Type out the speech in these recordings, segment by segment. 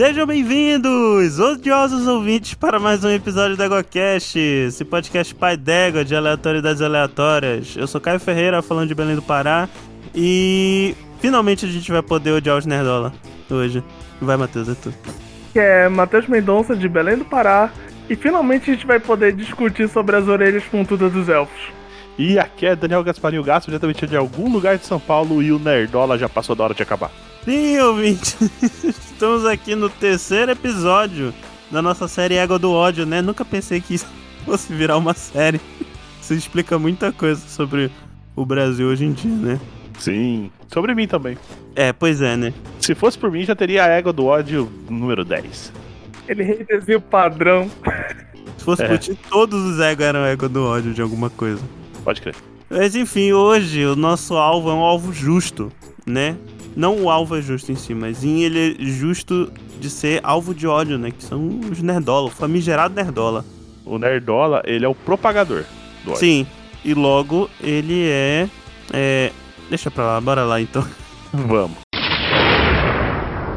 Sejam bem-vindos, odiosos ouvintes, para mais um episódio do EgoCast, esse podcast pai d'égua de aleatoriedades aleatórias. Eu sou Caio Ferreira, falando de Belém do Pará, e finalmente a gente vai poder odiar os Nerdola hoje. Vai, Matheus, é tu. Que é Matheus Mendonça, de Belém do Pará, e finalmente a gente vai poder discutir sobre as orelhas pontudas dos elfos. E aqui é Daniel Gasparinho Gasto, diretamente de algum lugar de São Paulo, e o Nerdola já passou da hora de acabar. Sim, ouvinte, estamos aqui no terceiro episódio da nossa série Égua do Ódio, né? Nunca pensei que isso fosse virar uma série. Isso explica muita coisa sobre o Brasil hoje em dia, né? Sim, sobre mim também. É, pois é, né? Se fosse por mim, já teria a égua do ódio número 10. Ele redesenha o padrão. Se fosse É. por ti, todos os Ego eram Ego do ódio de alguma coisa. Pode crer. Mas enfim, hoje o nosso alvo é um alvo justo, né? Não o alvo é justo em si, mas sim ele é justo de ser alvo de ódio, né? Que são os nerdola, o famigerado nerdola. O Nerdola, ele é o propagador do ódio. Sim, e logo ele é, é... Deixa pra lá, bora lá então. Vamos.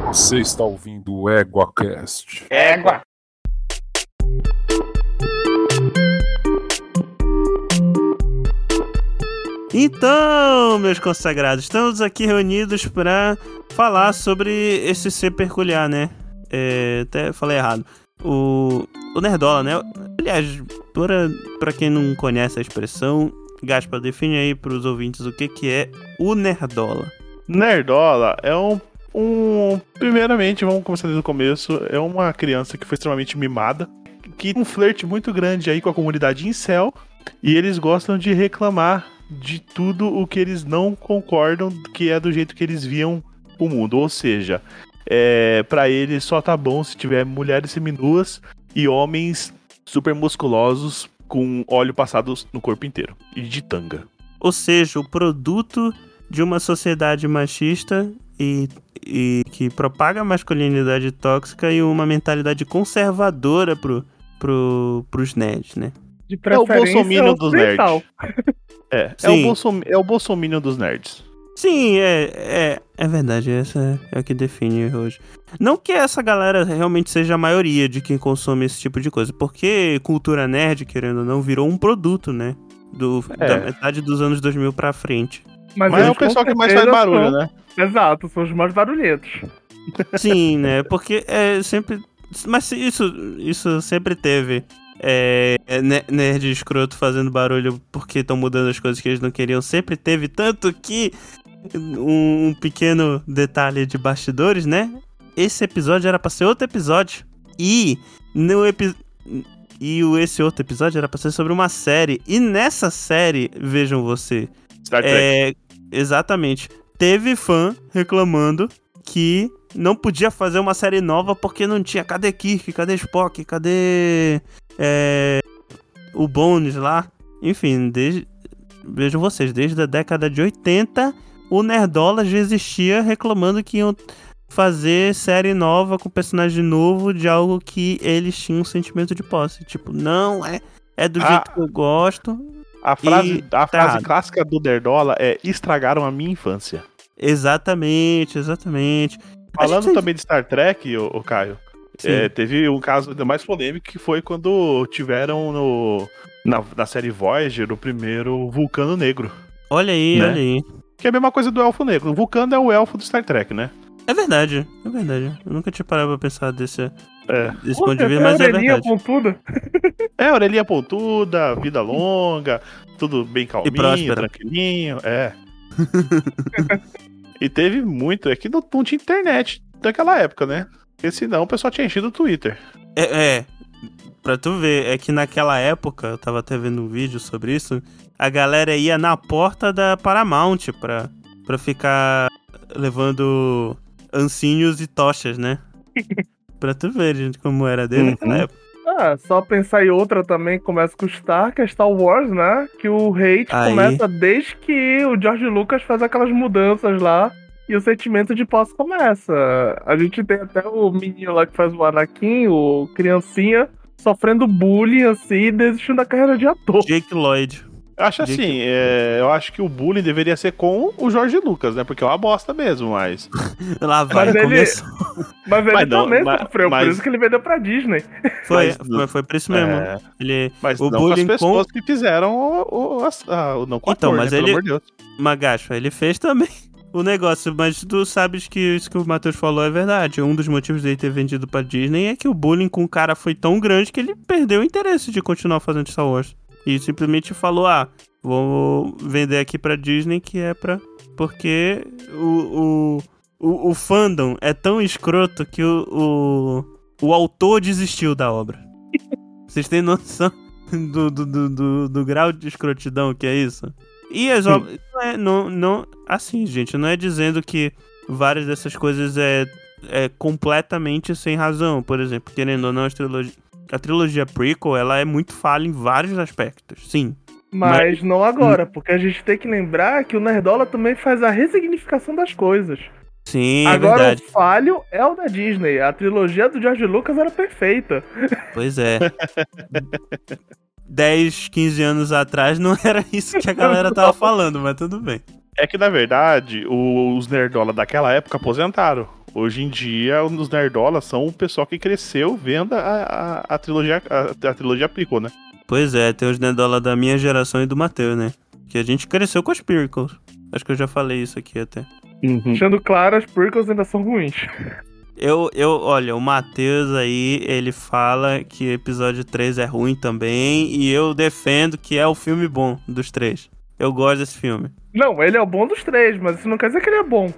Você está ouvindo o EguaCast. Égua. Então, meus consagrados, estamos aqui reunidos para falar sobre esse ser peculiar, né? É, até falei errado. O, o Nerdola, né? Aliás, para, quem não conhece a expressão, Gaspa, define aí para os ouvintes o que, que é o Nerdola. Nerdola é um, um. Primeiramente, vamos começar desde o começo. É uma criança que foi extremamente mimada. Que um flerte muito grande aí com a comunidade incel. E eles gostam de reclamar de tudo o que eles não concordam que é do jeito que eles viam o mundo. Ou seja, é, para eles só tá bom se tiver mulheres seminuas e homens super musculosos com óleo passado no corpo inteiro. E de tanga. Ou seja, o produto de uma sociedade machista e, e que propaga a masculinidade tóxica e uma mentalidade conservadora pro, pro, pros nerds, né? De É o preferência bolsominion dos ocidental. nerds. É, é o, bolsom, é o bolsominion dos nerds. Sim, é, é, é verdade, essa é o que define hoje. Não que essa galera realmente seja a maioria de quem consome esse tipo de coisa, porque cultura nerd, querendo ou não, virou um produto, né? Do, É. Da metade dos anos 2000 pra frente. Mas, Mas é o pessoal que mais faz barulho, são- né? Exato, são os mais barulhentos. Sim, né? Porque é sempre. Mas isso, isso sempre teve. É, é, ne- nerd escroto fazendo barulho porque estão mudando as coisas que eles não queriam. Sempre teve. Tanto que. Um, um pequeno detalhe de bastidores, né? Esse episódio era pra ser outro episódio. E. No epi e esse outro episódio era pra ser sobre uma série. E nessa série, vejam você, Star Trek. é, exatamente. Teve fã reclamando que não podia fazer uma série nova porque não tinha. Cadê Kirk? Cadê Spock? Cadê. É, o Bones lá? Enfim, desde, vejam vocês, desde a década de 80, o Nerdola já existia reclamando que iam fazer série nova com personagem novo de algo que eles tinham um sentimento de posse. Tipo, não, é, é do Ah. jeito que eu gosto. a frase, a tá frase errado. clássica do Nerdola é estragaram a minha infância. Exatamente, exatamente. A Falando gente- também de Star Trek, o, Caio. É, teve um caso ainda mais polêmico que foi quando tiveram no, na, na série Voyager o primeiro Vulcano Negro. Olha aí, né? olha aí. Que é a mesma coisa do Elfo Negro. O Vulcano é o elfo do Star Trek, né? É verdade, é verdade. Eu nunca tinha parado pra pensar desse, É. desse Pô, ponto de vista, mas é orelhinha verdade. pontuda. É, orelhinha pontuda, vida longa, tudo bem calminho, tranquilinho, é. e teve muito, é que não, não tinha internet daquela época, né? Porque senão o pessoal tinha enchido o Twitter. É, é, pra tu ver, é que naquela época, eu tava até vendo um vídeo sobre isso, a galera ia na porta da Paramount pra, pra ficar levando ancinhos e tochas, né? pra tu ver, gente, como era dele naquela Uhum. época. Ah, só pensar em outra também que começa com Star, que é Star Wars, né? Que o hate Aí. começa desde que o George Lucas faz aquelas mudanças lá e o sentimento de posse começa. A gente tem até o menino lá que faz o Anakin, o criancinha, sofrendo bullying assim e desistindo da carreira de ator. Jake Lloyd. Eu acho assim, é, eu acho que o bullying deveria ser com o Jorge Lucas, né? Porque é uma bosta mesmo, mas. Lá vai, Mas ele-. Mas ele Mas não, também mas- sofreu, mas- por isso que ele vendeu pra Disney. Foi, Mas- foi, foi por isso mesmo. É, Ele, mas O não bullying com as pessoas que fizeram o, o, ah, o não com o Então, ator, mas né? ele- Pelo amor de Deus. Magacho, ele fez também o negócio, mas tu sabes que isso que o Matheus falou é verdade. Um dos motivos dele ter vendido pra Disney é que o bullying com o cara foi tão grande que ele perdeu o interesse de continuar fazendo Star Wars. E simplesmente falou: ah, vou vender aqui pra Disney que é pra. Porque o, o, o, o fandom é tão escroto que o, o, o autor desistiu da obra. Vocês têm noção do, do, do, do, do grau de escrotidão que é isso? E as obras. Não, é, não, não. Assim, gente, não é dizendo que várias dessas coisas é, é completamente sem razão. Por exemplo, querendo ou não, as trilogi- a trilogia prequel ela é muito falha em vários aspectos. Sim. Mas não agora, porque a gente tem que lembrar que o Nerdola também faz a ressignificação das coisas. Sim, é agora verdade. o falho é o da Disney. A trilogia do George Lucas era perfeita. Pois é. 10, 15 anos atrás não era isso que a galera tava falando, mas tudo bem. É que, na verdade, os nerdola daquela época aposentaram. Hoje em dia, os nerdolas são o pessoal que cresceu vendo a, a, a trilogia a, a trilogia prequel, né? Pois é, tem os Nerdola da minha geração e do Matheus, né? Que a gente cresceu com as Pircles. Acho que eu já falei isso aqui até. Deixando claro, as prequels ainda são ruins. Eu, eu, olha, o Matheus aí, ele fala que episódio 3 é ruim também, e eu defendo que é o filme bom dos três. Eu gosto desse filme. Não, ele é o bom dos três, mas isso não quer dizer que ele é bom.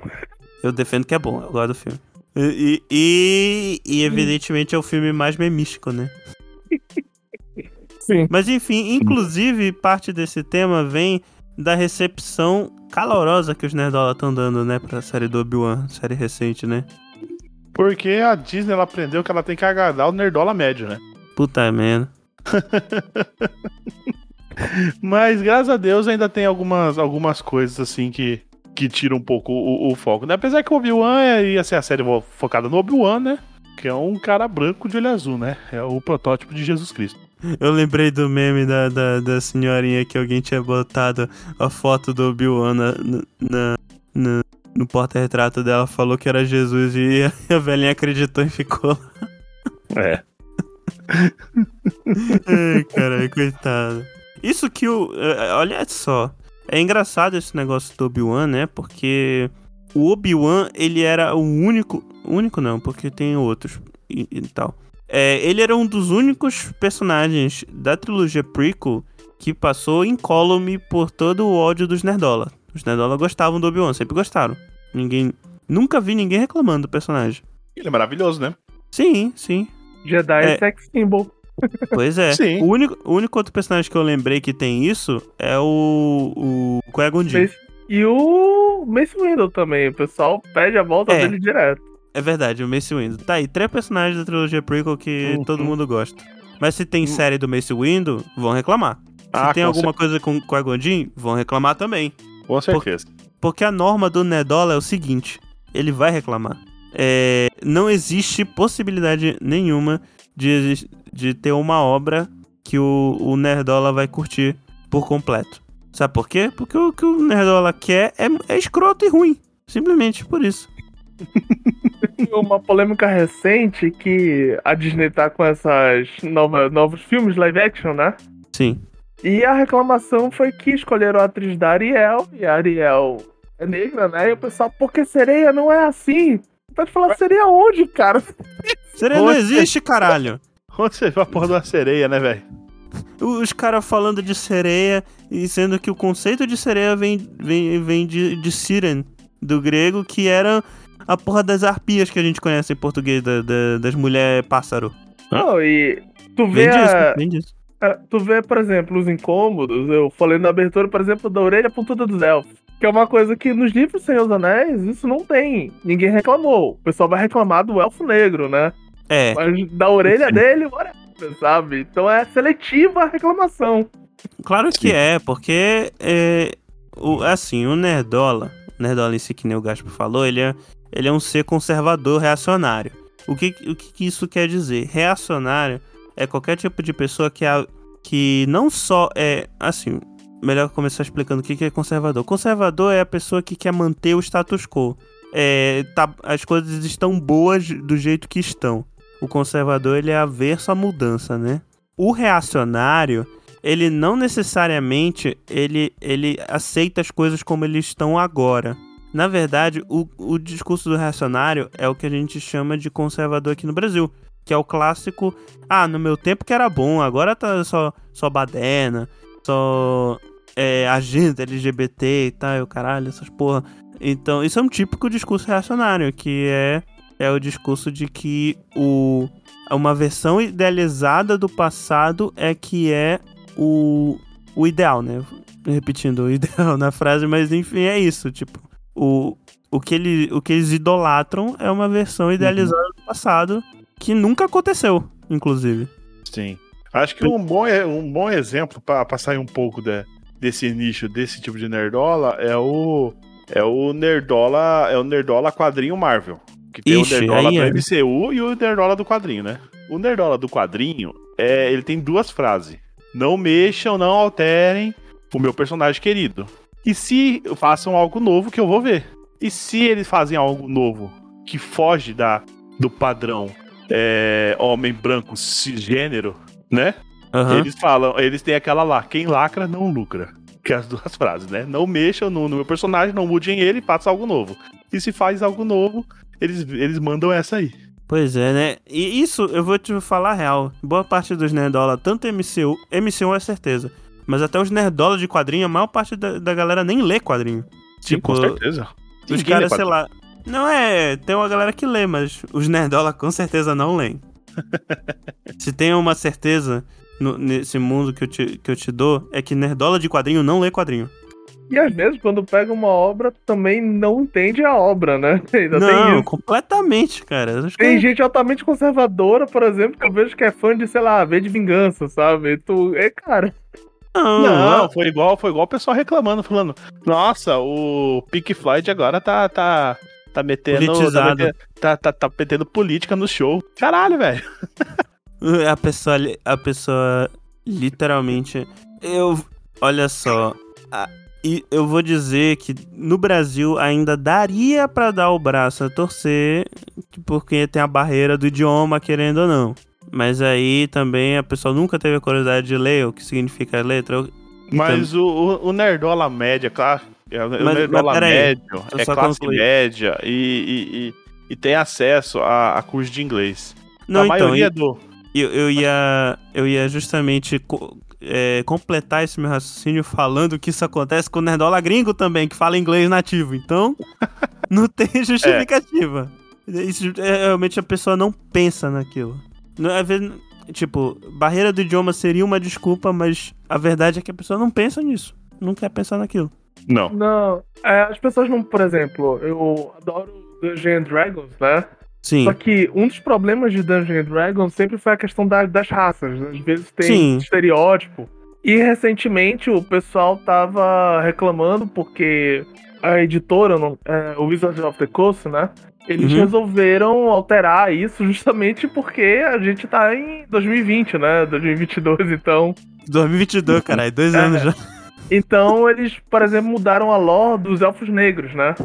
Eu defendo que é bom, eu gosto do filme. E, e, e, evidentemente é o filme mais memístico, né? Sim. Mas enfim, inclusive, parte desse tema vem da recepção calorosa que os Nerdola estão dando, né, pra série do Obi-Wan, série recente, né? Porque a Disney ela aprendeu que ela tem que agradar o nerdola médio, né? Puta merda. Mas graças a Deus ainda tem algumas, algumas coisas assim que, que tiram um pouco o, o foco, né? Apesar que o Obi-Wan é- ia ser a série focada no Obi-Wan, né? Que é um cara branco de olho azul, né? É o protótipo de Jesus Cristo. Eu lembrei do meme da, da, da senhorinha que alguém tinha botado a foto do Obi-Wan na, na, na- no porta-retrato dela, falou que era Jesus e a, velhinha acreditou e ficou lá. É. Ai, caralho, coitado. Isso que o. é, Olha só. É engraçado esse negócio do Obi-Wan, né? Porque o Obi-Wan, ele era o único. Único não, porque tem outros e, e tal. É, ele era um dos únicos personagens da trilogia prequel que passou incólume por todo o ódio dos Nerdola. Os Nerdola gostavam do Obi-Wan, sempre gostaram. Ninguém. Nunca vi ninguém reclamando do personagem. Ele é maravilhoso, né? Sim, sim. Jedi É. é sex symbol. Pois é. Sim. O único, o único outro personagem que eu lembrei que tem isso é o. O Qui-Gon. Mace- E o Mace Windu também. O pessoal pede a volta É. dele direto. É verdade, o Mace Windu. Tá aí, três personagens da trilogia prequel que Uhum. todo mundo gosta. Mas se tem série do Mace Windu, vão reclamar. Se Ah, tem alguma coisa com Qui-Gon Jinn, vão reclamar também. Com certeza. Porque a norma do Nerdola é o seguinte: ele vai reclamar. É, não existe possibilidade nenhuma de, de ter uma obra que o, o Nerdola vai curtir por completo. Sabe por quê? Porque o que o Nerdola quer é, é escroto e ruim. Simplesmente por isso. Uma polêmica recente que a Disney tá com essas nova, novos filmes live action, né? Sim. E a reclamação foi que escolheram a atriz da Ariel, e a Ariel é negra, né? E o pessoal, porque sereia não é assim? Pode falar sereia onde, cara? Sereia não existe, caralho. Onde você viu a porra de uma sereia, né, velho? Os caras falando de sereia, e sendo que o conceito de sereia vem, vem, vem de, de siren, do grego, que era a porra das arpias que a gente conhece em português, da- da- das mulheres pássaro. Não, e tu vê, Vem disso, a- vem disso. A- tu vê, por exemplo, os incômodos. Eu falei na abertura, por exemplo, da orelha pontuda dos elfos. Que é uma coisa que nos livros Senhor dos Anéis, isso não tem. Ninguém reclamou. O pessoal vai reclamar do elfo negro, né? É, Mas da orelha dele, whatever, sabe? Então é seletiva a reclamação. claro que é, porque é, o, assim, o Nerdola, o Nerdola em si, que nem o Gaspo falou, ele é, ele é um ser conservador reacionário. O que, o que isso quer dizer? Reacionário é qualquer tipo de pessoa que, a, que não só é, assim, melhor começar explicando o que que é conservador. Conservador é a pessoa que quer manter o status quo. É, tá- as coisas estão boas do jeito que estão. O conservador ele é averso à mudança, né? O reacionário, ele não necessariamente ele, ele aceita as coisas como eles estão agora. Na verdade, o, o discurso do reacionário é o que a gente chama de conservador aqui no Brasil. Que é o clássico, ah, no meu tempo que era bom, agora tá só, só baderna, só é, agenda LGBT e tal, e o caralho, essas porra. Então, isso é um típico discurso reacionário, que é, é o discurso de que o, uma versão idealizada do passado é que é o, o ideal, né? Repetindo o ideal na frase, mas enfim, é isso. Tipo, o, o, que, ele, o que eles idolatram é uma versão idealizada do passado que nunca aconteceu, inclusive. Sim. Acho que um bom, um bom exemplo para sair um pouco de- desse nicho, desse tipo de nerdola, é o é o nerdola, é o nerdola quadrinho Marvel, que tem Ixi, o nerdola do é. MCU e o nerdola do quadrinho, né? O nerdola do quadrinho é, ele tem duas frases: não mexam, não alterem o meu personagem querido. E se façam algo novo que eu vou ver. E se eles fazem algo novo que foge da do padrão é, homem branco cisgênero, né? Aham. Eles falam, eles têm aquela lá, quem lacra não lucra. Que é as duas frases, né? Não mexam no, no meu personagem, não mudem ele, faça algo novo. E se faz algo novo, eles, eles mandam essa aí. Pois é, né? E isso, eu vou te falar a real. Boa parte dos nerdola, tanto MCU, MCU é certeza. Mas até os nerdola de quadrinho, a maior parte da, da galera nem lê quadrinho. Sim, Tipo, com certeza. Os caras, sei lá. Não é. Tem uma galera que lê, mas os nerdola com certeza não leem. Se tem uma certeza no- nesse mundo que eu, te, que eu te dou, é que nerdola de quadrinho não lê quadrinho. E às vezes, quando pega uma obra, também não entende a obra, né? Ainda tem não, completamente, cara. Acho que- Tem gente altamente conservadora, por exemplo, que eu vejo que é fã de, sei lá, V de vingança, sabe? Tu, é, cara. Não, Não, foi igual, foi igual o pessoal reclamando, falando, nossa, o Pink Floyd agora tá, tá, tá metendo, tá, Politizado. metendo tá, tá, tá metendo política no show. Caralho, velho. A pessoa, a pessoa literalmente. Eu. Olha só. a- e eu vou dizer que no Brasil ainda daria pra dar o braço a torcer, porque tem a barreira do idioma, querendo ou não. Mas aí também a pessoa nunca teve a curiosidade de ler o que significa a letra. Mas o, o, o Nerdola média, claro, é Mas- peraí, médio, eu é classe concluir. média e, e, e, e tem acesso a, a curso de inglês. Não, a então, maioria e- do... eu, eu ia, eu ia justamente co- é, completar esse meu raciocínio falando que isso acontece com o Nerdola gringo também, que fala inglês nativo. Então, não tem justificativa. Isso, é, realmente a pessoa não pensa naquilo. Não, às vezes, tipo, barreira do idioma seria uma desculpa, mas a verdade é que a pessoa não pensa nisso. Não quer pensar naquilo. Não. Não, é, as pessoas não, por exemplo, eu adoro Dungeons Dragons, né? Sim. Só que um dos problemas de Dungeons Dragons sempre foi a questão da- das raças. Às vezes tem Sim. estereótipo. E recentemente o pessoal tava reclamando porque a editora, é, o Wizards of the Coast, né? Eles Uhum. resolveram alterar isso justamente porque a gente tá em 2020, né? 2022, então. 2022, caralho, dois É. anos já. Então eles, por exemplo, mudaram a lore dos elfos negros, né?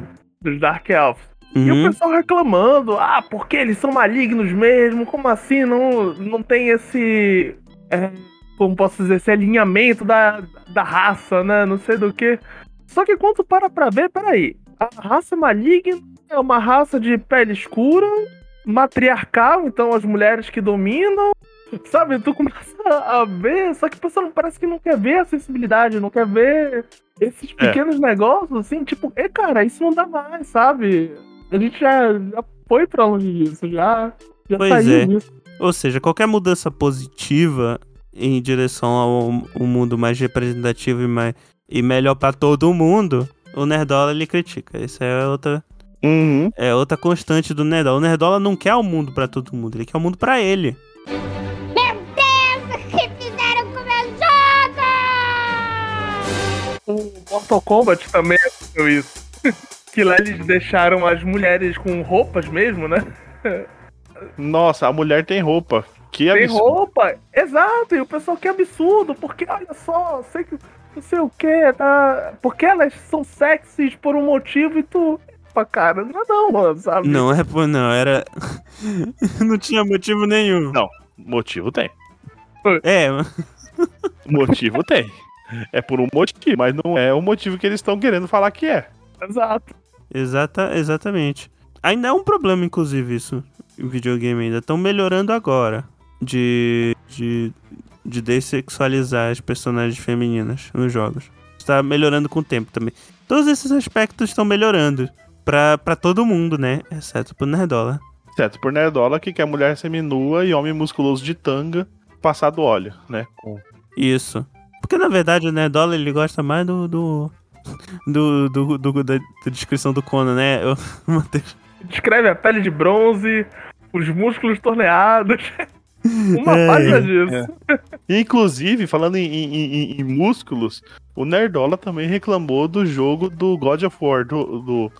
Dos Dark Elves. E o Uhum. pessoal reclamando, ah, porque eles são malignos mesmo? Como assim? Não, não tem esse. é, como posso dizer, esse alinhamento da, da raça, né? Não sei do que. Só que quando para pra ver, peraí. A raça maligna é uma raça de pele escura, matriarcal, então as mulheres que dominam. Sabe, tu começa a ver, só que o pessoal parece que não quer ver a sensibilidade, não quer ver esses É. pequenos negócios, assim, tipo, é cara, isso não dá mais, sabe? A gente já, já foi pra longe disso, já, já Pois é. disso. Ou seja, qualquer mudança positiva em direção ao um mundo mais representativo e, mais, e melhor pra todo mundo, o Nerdola ele critica. Essa é outra, Uhum. é outra constante do Nerdola. O Nerdola não quer o mundo pra todo mundo, ele quer o mundo pra ele. Meu Deus, o que fizeram com o meu jogo? O Mortal Kombat também aconteceu isso. que lá eles deixaram as mulheres com roupas mesmo, né? Nossa, a mulher tem roupa. Que Tem absurdo. roupa, exato, e o pessoal que absurdo, porque olha só, sei que não sei o que, tá? Porque elas são sexys por um motivo e tu. Pá, cara, não é não, mano, sabe? Não é por não, era. não tinha motivo nenhum. Não. Motivo tem. É, Motivo tem. É por um motivo, mas não é o motivo que eles estão querendo falar que é. Exato. exata, exatamente. Ainda é um problema, inclusive, isso. Em videogame ainda. Estão melhorando agora. De. de. de dessexualizar as personagens femininas nos jogos. Está melhorando com o tempo também. Todos esses aspectos estão melhorando. Pra, pra todo mundo, né? Exceto pro Nerdola. Certo, por Nerdola que quer mulher seminua e homem musculoso de tanga passado óleo, né? Com... Isso. Porque na verdade o Nerdola ele gosta mais do. do. do, do- do- da, da descrição do Conan, né? Eu, Matheus. Descreve a pele de bronze, os músculos torneados. Uma É, página disso. Inclusive, falando em, em- em- em músculos, o Nerdola também reclamou do jogo do God of War, do, do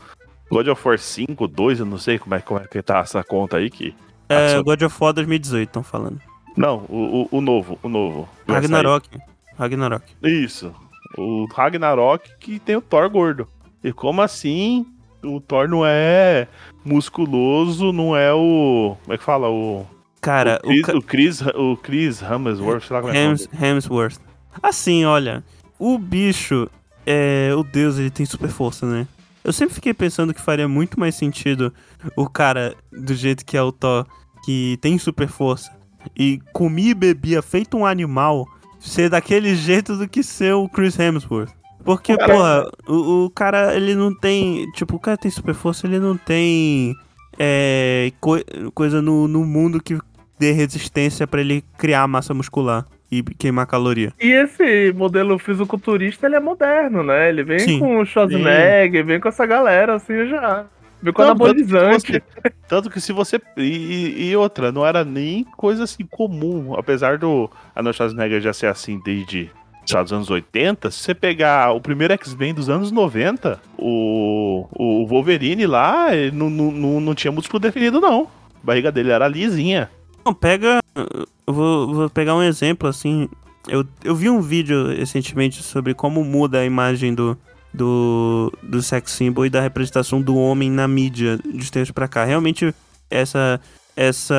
God of War 5, 2, eu não sei como é, como é que tá essa conta aí que. É, passou. God of War 2018, estão falando. Não, o, o, o novo, o novo. Ragnarok. Ragnarok. Isso. O Ragnarok que tem o Thor gordo. E como assim o Thor não é musculoso, não é o. Como é que fala? O. Cara, o Chris, o, ca- o Chris, o Chris Hemsworth, sei lá como é que é Hems, Hemsworth. Assim, olha, o bicho, é, o deus, ele tem super força, né? Eu sempre fiquei pensando que faria muito mais sentido o cara, do jeito que é o Thor, que tem super força, e comia e bebia feito um animal, ser daquele jeito do que ser o Chris Hemsworth. Porque, Cara, porra, o, o cara, ele não tem. Tipo, o cara tem super força, ele não tem. É, coi- coisa no, no mundo que dê resistência pra ele criar massa muscular e queimar caloria. E esse modelo fisiculturista, ele é moderno, né? Ele vem Sim. com o Schwarzenegger, vem com essa galera assim já. Vem com Não, tanto que anabolizante. você- Tanto que se você. E, e outra, não era nem coisa assim comum. Apesar do Arnold Schwarzenegger já ser assim desde dos anos 80, se você pegar o primeiro X-Men dos anos 90, o, o Wolverine lá ele não, não, não, não tinha músculo definido, não. A barriga dele era lisinha. Não, pega. Eu vou, vou pegar um exemplo assim. Eu, eu vi um vídeo recentemente sobre como muda a imagem do, do, do sex symbol e da representação do homem na mídia de tempos pra cá. Realmente, essa, essa,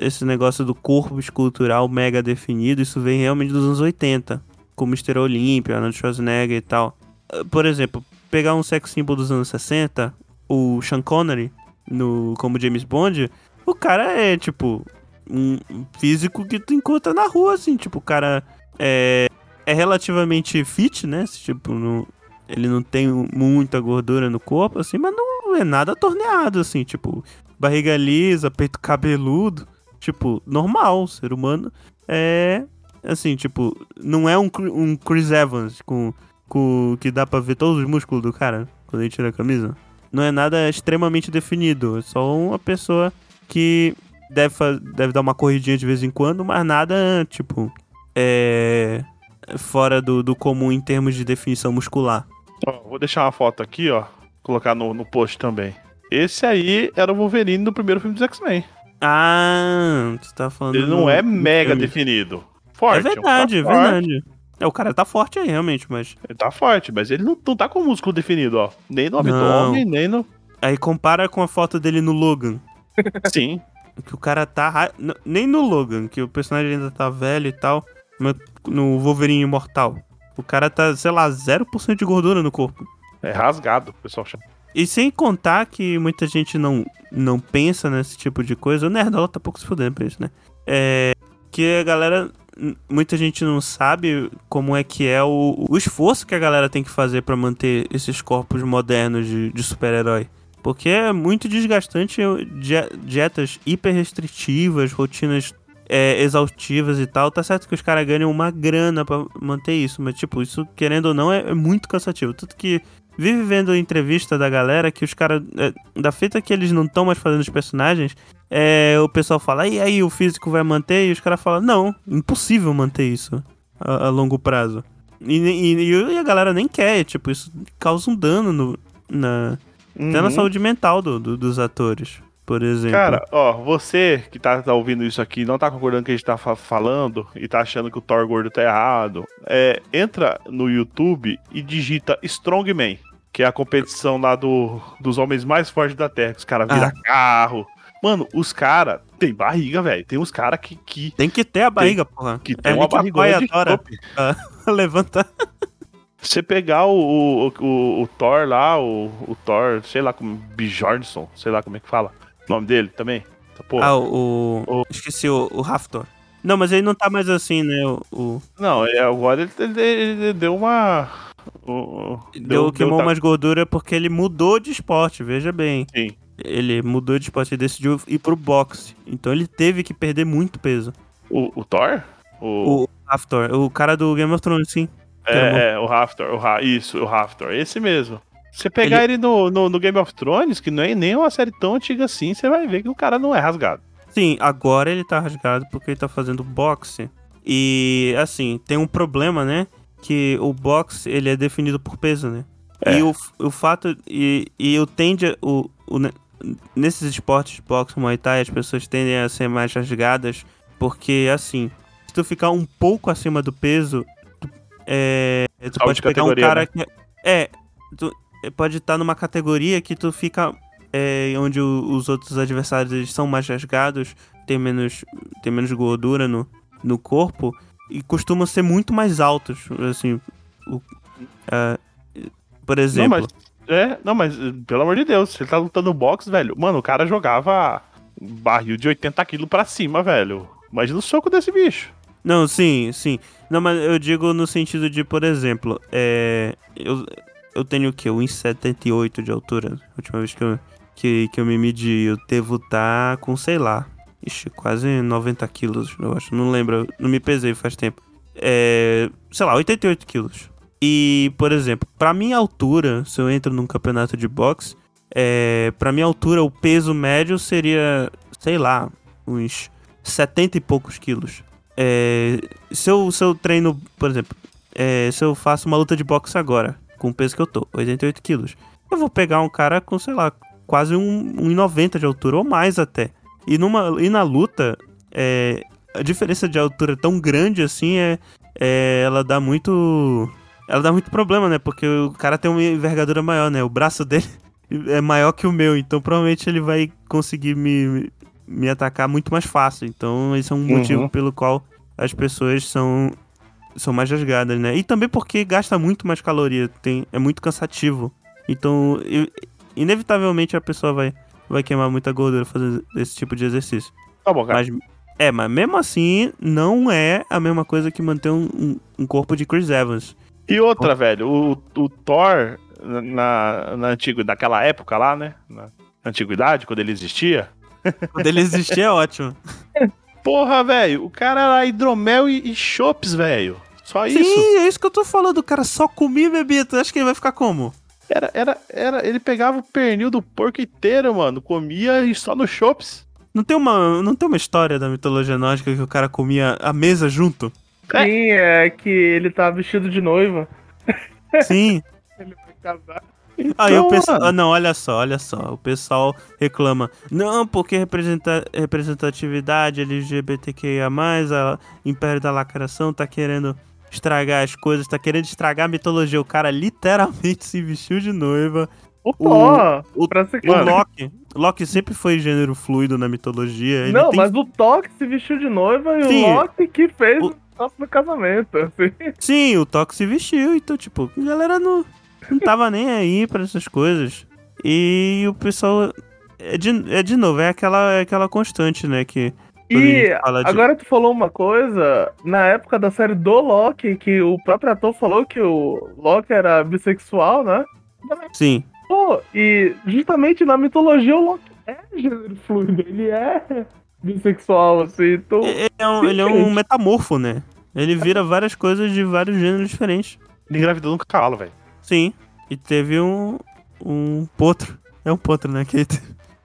esse negócio do corpo escultural mega definido, isso vem realmente dos anos 80. Com o Mr. Olympia, Arnold Schwarzenegger e tal. Uh, Por exemplo, pegar um sex symbol dos anos 60, o Sean Connery, no, como James Bond, o cara é, tipo, um físico que tu encontra na rua, assim, tipo, o cara é, é relativamente fit, né? Tipo, não, ele não tem muita gordura no corpo, assim, mas não é nada torneado, assim, tipo, barriga lisa, peito cabeludo, tipo, normal, ser humano é, assim, tipo, não é um, um Chris Evans com, com que dá pra ver todos os músculos do cara quando ele tira a camisa. Não é nada extremamente definido, é só uma pessoa que deve, deve dar uma corridinha de vez em quando, mas nada, tipo, é. fora do, do comum em termos de definição muscular. Ó, vou deixar uma foto aqui, ó. Colocar no, no post também. Esse aí era o Wolverine do primeiro filme dos X-Men. Ah, tu tá falando. Ele não no- é mega definido. Forte. É um verdade, é verdade. É, o cara tá forte aí, realmente, mas. Ele tá forte, mas ele não, não tá com o músculo definido, ó. Nem no abdômen, nem no. Aí compara com a foto dele no Logan. Sim. Que o cara tá. Nem no Logan, que o personagem ainda tá velho e tal. Mas no Wolverine Imortal. O cara tá, sei lá, 0% de gordura no corpo. É rasgado, o pessoal chama. E sem contar que muita gente não, não pensa nesse tipo de coisa. O Nerdola tá pouco se fudendo pra isso, né? É. Que a galera. Muita gente não sabe como é que é o, o esforço que a galera tem que fazer pra manter esses corpos modernos de, de super-herói. Porque é muito desgastante die- dietas hiper restritivas, rotinas é, exaustivas e tal. Tá certo que os caras ganham uma grana pra manter isso, mas, tipo, isso, querendo ou não, é, é muito cansativo. Tanto que vive vendo entrevista da galera que os caras. É, da feita que eles não estão mais fazendo os personagens, é, o pessoal fala, e aí, o físico vai manter? E os caras falam, não, impossível manter isso a, a longo prazo. E, e- e a galera nem quer, tipo, isso causa um dano no, na, até na Uhum. saúde mental do- do- dos atores. por exemplo. Cara, ó, você que tá, tá ouvindo isso aqui, não tá concordando com o que a gente tá fa- falando e tá achando que o Thor gordo tá errado, é, entra no YouTube e digita Strongman, que é a competição lá do, dos homens mais fortes da Terra, que os caras viram Ah. carro. Mano, os caras tem barriga, velho. Tem uns caras que, que, Tem que ter a barriga, porra. que tem é uma ali que a barrigona boia de adora chope. levantar. Você pegar o, o, o, o Thor lá, o, Thor, sei lá como, Bjornsson, sei lá como é que fala o nome dele também. Porra. Ah, o. O- Esqueci o, o Raftor. Não, mas ele não tá mais assim, né? O, Não, é, agora ele, ele- ele deu uma. o- o- deu, queimou tá- mais gordura porque ele mudou de esporte, veja bem. Sim. Ele mudou de esporte e decidiu ir pro boxe. Então ele teve que perder muito peso. O, o Thor? O, O Raftor, o cara do Game of Thrones, sim. Bom. é, é, o Raftor. O Ra, isso, o Raftor. Esse mesmo. Você pegar ele, no, no, no Game of Thrones, que não é nem uma série tão antiga assim, você vai ver que o cara não é rasgado. Sim, agora ele tá rasgado porque ele tá fazendo boxe. E, assim, tem um problema, né? Que o boxe, ele é definido por peso, né? É. E o, o fato... E, e o tende... O, o, ne- nesses esportes, boxe, muay thai, as pessoas tendem a ser mais rasgadas porque, assim, se tu ficar um pouco acima do peso, é, tu pode de pegar um cara né? que... É, tu pode estar numa categoria que tu fica é, onde o- os outros adversários eles são mais rasgados, tem menos, tem menos gordura no, no corpo e costumam ser muito mais altos. Assim, o- ah, por exemplo, Não, mas. É, não, mas, pelo amor de Deus, se ele tá lutando boxe, velho. Mano, o cara jogava barril de 80 quilos pra cima, velho. Imagina o soco desse bicho. Não, sim, sim. Não, mas eu digo no sentido de, por exemplo, é, eu, eu tenho o quê? 1,78 de altura. A última vez que eu, que, que eu me medi, eu devo estar com, sei lá, ixi, quase 90 quilos, eu acho. Não lembro, não me pesei faz tempo. É, sei lá, 88 quilos. E, por exemplo, pra minha altura, se eu entro num campeonato de boxe, é, pra minha altura, o peso médio seria, sei lá, uns 70 e poucos quilos. É, se, eu, se eu treino, por exemplo, é, se eu faço uma luta de boxe agora, com o peso que eu tô, 88 quilos, eu vou pegar um cara com, sei lá, quase um 1,90 de altura, ou mais até. E, numa, e na luta, é, a diferença de altura tão grande assim é, é, ela dá muito. Ela dá muito problema, né? Porque o cara tem uma envergadura maior, né? O braço dele é maior que o meu, então provavelmente ele vai conseguir me, me atacar muito mais fácil. Então, esse é um motivo pelo qual as pessoas são, são mais rasgadas, né? E também porque gasta muito mais caloria, tem, é muito cansativo. Então, eu- inevitavelmente a pessoa vai, vai queimar muita gordura fazendo esse tipo de exercício. Tá bom, cara. Mas, é, mas mesmo assim, não é a mesma coisa que manter um, um- um corpo de Chris Evans. E outra, velho, o, o Thor, na, na antigo, naquela época lá, né? Na antiguidade, quando ele existia. Quando ele existir é ótimo. Porra, velho, o cara era hidromel e, e chopes, velho. Só isso. Sim, é isso que eu tô falando. O cara só comia e. Tu acha que ele vai ficar como? Era, era, era, ele pegava o pernil do porco inteiro, mano. Comia e só no chopes. Não tem uma, não tem uma história da mitologia nórdica que o cara comia a mesa junto? É. Sim, é que ele tá vestido de noiva. Sim. Ele vai casar. Aí o Então, pessoal. Ah, não, olha só, olha só. O pessoal reclama. Não, porque representa... representatividade LGBTQIA, a Império da Lacração tá querendo estragar as coisas, tá querendo estragar a mitologia. O cara literalmente se vestiu de noiva. O Thor, o- pra ser O Mano. Loki. Loki sempre foi gênero fluido na mitologia. Não, tem- mas o Thor que se vestiu de noiva e Sim. o Loki que fez O- o nosso casamento. Assim. Sim, o Toque se vestiu, então, tipo, a galera não, não tava nem aí pra essas coisas. E o pessoal. É de, é de novo, é aquela, é aquela constante, né? Que. E fala de- agora tu falou uma coisa, na época da série do Loki, que o próprio ator falou que o Loki era bissexual, né? Sim. Pô, e justamente na mitologia o Loki é gênero fluido, ele é bissexual, assim, então... Ele é um, ele é um metamorfo, né? Ele vira várias coisas de vários gêneros diferentes. Ele engravidou num cavalo, velho. Sim. E teve um. Um potro. É um potro, né? Que...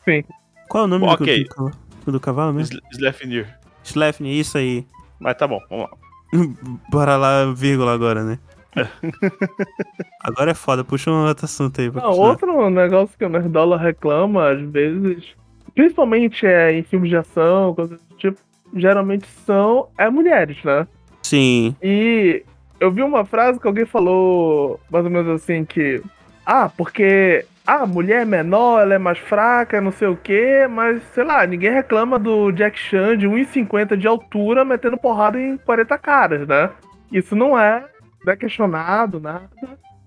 Sim. Qual é o nome do, do, do cavalo mesmo? Sl- Slefnir. Schlefnir, isso aí. Mas tá bom, vamos lá. Bora lá, vírgula agora, né? agora é foda, puxa um outro assunto aí pra Não, continuar. outro negócio que o Nerdola reclama, às vezes, principalmente é, em filmes de ação, coisas do tipo, geralmente são é mulheres, né? Sim. E eu vi uma frase que alguém falou mais ou menos assim que. Ah, porque ah, a mulher é menor, ela é mais fraca, não sei o quê, mas sei lá, ninguém reclama do Jack Chan de 1,50 de altura metendo porrada em 40 caras, né? Isso não é, não é questionado, nada.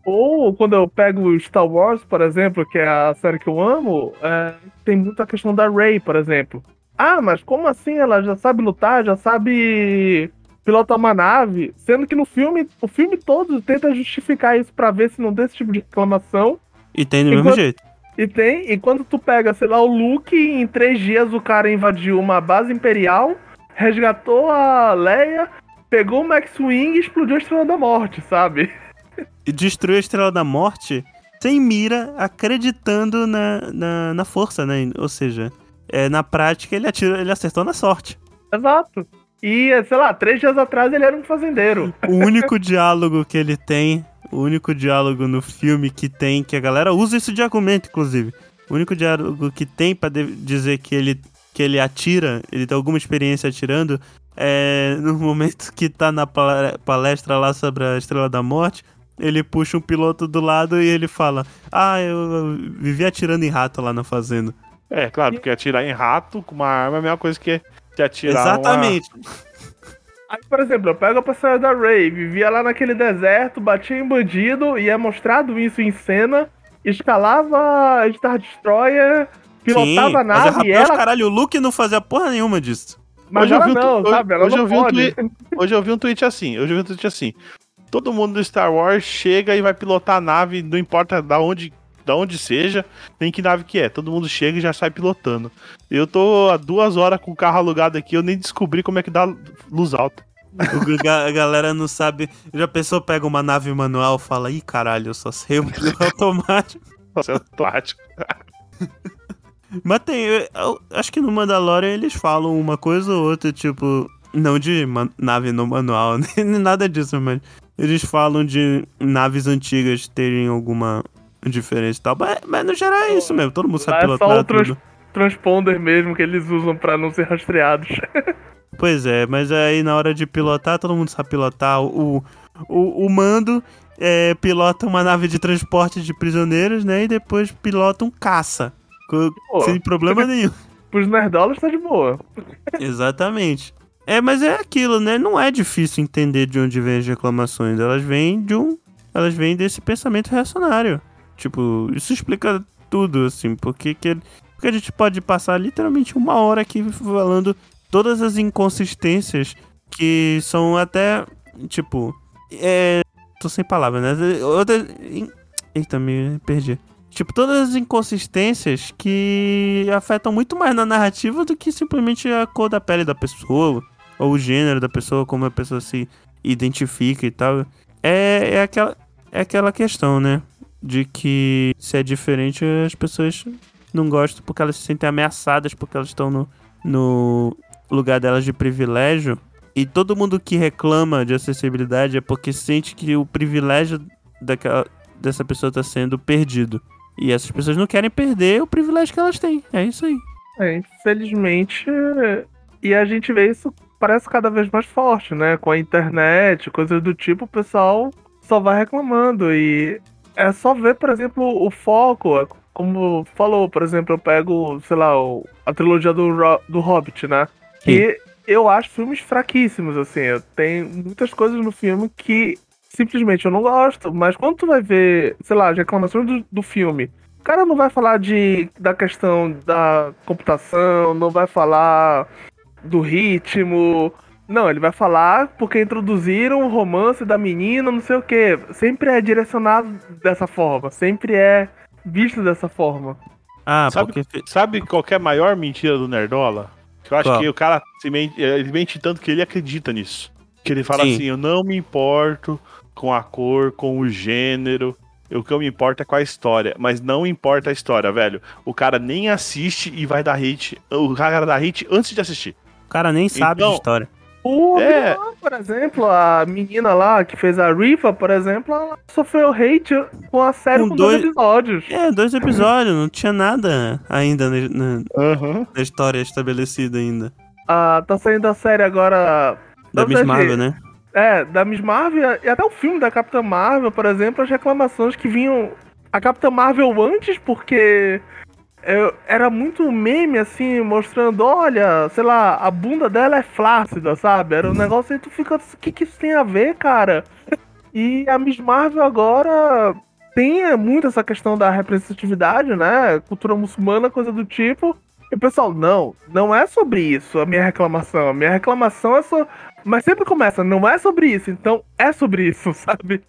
Ou quando eu pego Star Wars, por exemplo, que é a série que eu amo, é, tem muita questão da Rey, por exemplo. Ah, mas como assim? Ela já sabe lutar, já sabe pilotar uma nave, sendo que no filme, o filme todo tenta justificar isso pra ver se não tem esse tipo de reclamação. E tem do mesmo Enquanto- jeito. E tem, e quando tu pega, sei lá, o Luke, em três dias o cara invadiu uma base imperial, resgatou a Leia, pegou o Max Wing e explodiu a Estrela da Morte, sabe? E destruiu a Estrela da Morte sem mira, acreditando na, na, na força, né? Ou seja, é, na prática ele, atirou, ele acertou na sorte. Exato. E, sei lá, três dias atrás ele era um fazendeiro. O único diálogo que ele tem, o único diálogo no filme que tem, que a galera usa isso de argumento, inclusive. O único diálogo que tem pra de- dizer que ele, que ele atira, ele tem alguma experiência atirando, é no momento que tá na palestra lá sobre a Estrela da Morte, ele puxa um piloto do lado e ele fala: Ah, eu, eu vivi atirando em rato lá na fazenda. É, claro, porque atirar em rato com uma arma é a mesma coisa que, que atirar uma- Exatamente. Aí, por exemplo, eu pego a personagem da Ray, vivia lá naquele deserto, batia em bandido, e é mostrado isso em cena, escalava a Star Destroyer, pilotava a mas nave e ela. caralho, o Luke não fazia porra nenhuma disso. Mas Hoje eu ela vi um não, tu- sabe? Ela hoje não eu vi um tweet- Hoje eu vi um tweet assim, hoje eu vi um tweet assim. Todo mundo do Star Wars chega e vai pilotar a nave, não importa da onde, da onde seja, nem que nave que é. Todo mundo chega e já sai pilotando. Eu tô há duas horas com o carro alugado aqui, eu nem descobri como é que dá luz alta. A galera não sabe. Já pensou, pega uma nave manual e fala: Ih, caralho, eu só sei o piloto automático. Nossa, é automático. Mas tem. eu- eu acho que no Mandalorian eles falam uma coisa ou outra, tipo. Não de nave no manual, nem nada disso, mas. Eles falam de naves antigas terem alguma diferença e tal. Mas, mas no geral é isso mesmo, todo mundo Lá sabe é só pilotar outros- tudo. Transponder mesmo que eles usam pra não ser rastreados. Pois é, mas aí na hora de pilotar, todo mundo sabe pilotar. O, o, o mando é, pilota uma nave de transporte de prisioneiros, né? E depois pilota um caça. co- Pô. Sem problema nenhum. Pros nerdolas tá de boa. Exatamente. É, mas é aquilo, né? Não é difícil entender de onde vêm as reclamações. Elas vêm de um. Elas vêm desse pensamento reacionário. Tipo, isso explica tudo, assim, porque, que, porque a gente pode passar literalmente uma hora aqui falando todas as inconsistências que são até. Tipo. É. Tô sem palavras, né? Outra. in- Eita, me perdi. Tipo, todas as inconsistências que afetam muito mais na narrativa do que simplesmente a cor da pele da pessoa, ou o gênero da pessoa, como a pessoa se identifica e tal. É, é, aquela, é aquela questão, né? De que se é diferente, as pessoas não gostam porque elas se sentem ameaçadas, porque elas estão no, no lugar delas de privilégio. E todo mundo que reclama de acessibilidade é porque sente que o privilégio daquela, dessa pessoa está sendo perdido. E essas pessoas não querem perder o privilégio que elas têm. É isso aí. É, infelizmente. E a gente vê isso parece cada vez mais forte, né? Com a internet, coisas do tipo, o pessoal só vai reclamando. E é só ver, por exemplo, o foco. é Como falou, por exemplo, eu pego, sei lá, a trilogia do, do Hobbit, né? Que eu acho filmes fraquíssimos, assim. Tenho muitas coisas no filme que simplesmente eu não gosto. Mas quando tu vai ver, sei lá, as reclamações do, do filme, o cara não vai falar de, da questão da computação, não vai falar do ritmo. Não, ele vai falar porque introduziram o romance da menina, não sei o quê. Sempre é direcionado dessa forma, sempre é visto dessa forma. Ah, Sabe- porque. Sabe qual que é a maior mentira do Nerdola? Que eu acho Qual? que o cara se mente, ele mente tanto que ele acredita nisso. Que ele fala Sim. assim, eu não me importo com a cor, com o gênero. O que eu me importo é com a história. Mas não importa a história, velho. O cara nem assiste e vai dar hate. O cara dá hate antes de assistir. O cara nem sabe Então, de história. O É. Obi-Wan, por exemplo, a menina lá que fez a Rifa, por exemplo, ela sofreu hate com a série Com com dois dois- episódios. É, dois episódios, não tinha nada ainda na, na- Aham. na história estabelecida ainda. Ah, tá saindo a série agora. Da Miss Marvel, né? É, da Miss Marvel e até o filme da Capitã Marvel, por exemplo, as reclamações que vinham. A Capitã Marvel antes, porque é, era muito meme, assim, mostrando, olha, sei lá, a bunda dela é flácida, sabe? Era um negócio aí tu fica, o que, que isso tem a ver, cara? E a Miss Marvel agora tem muito essa questão da representatividade, né? Cultura muçulmana, coisa do tipo. E o pessoal, não, não é sobre isso a minha reclamação. A minha reclamação é só. Mas sempre começa, não é sobre isso, então é sobre isso, sabe?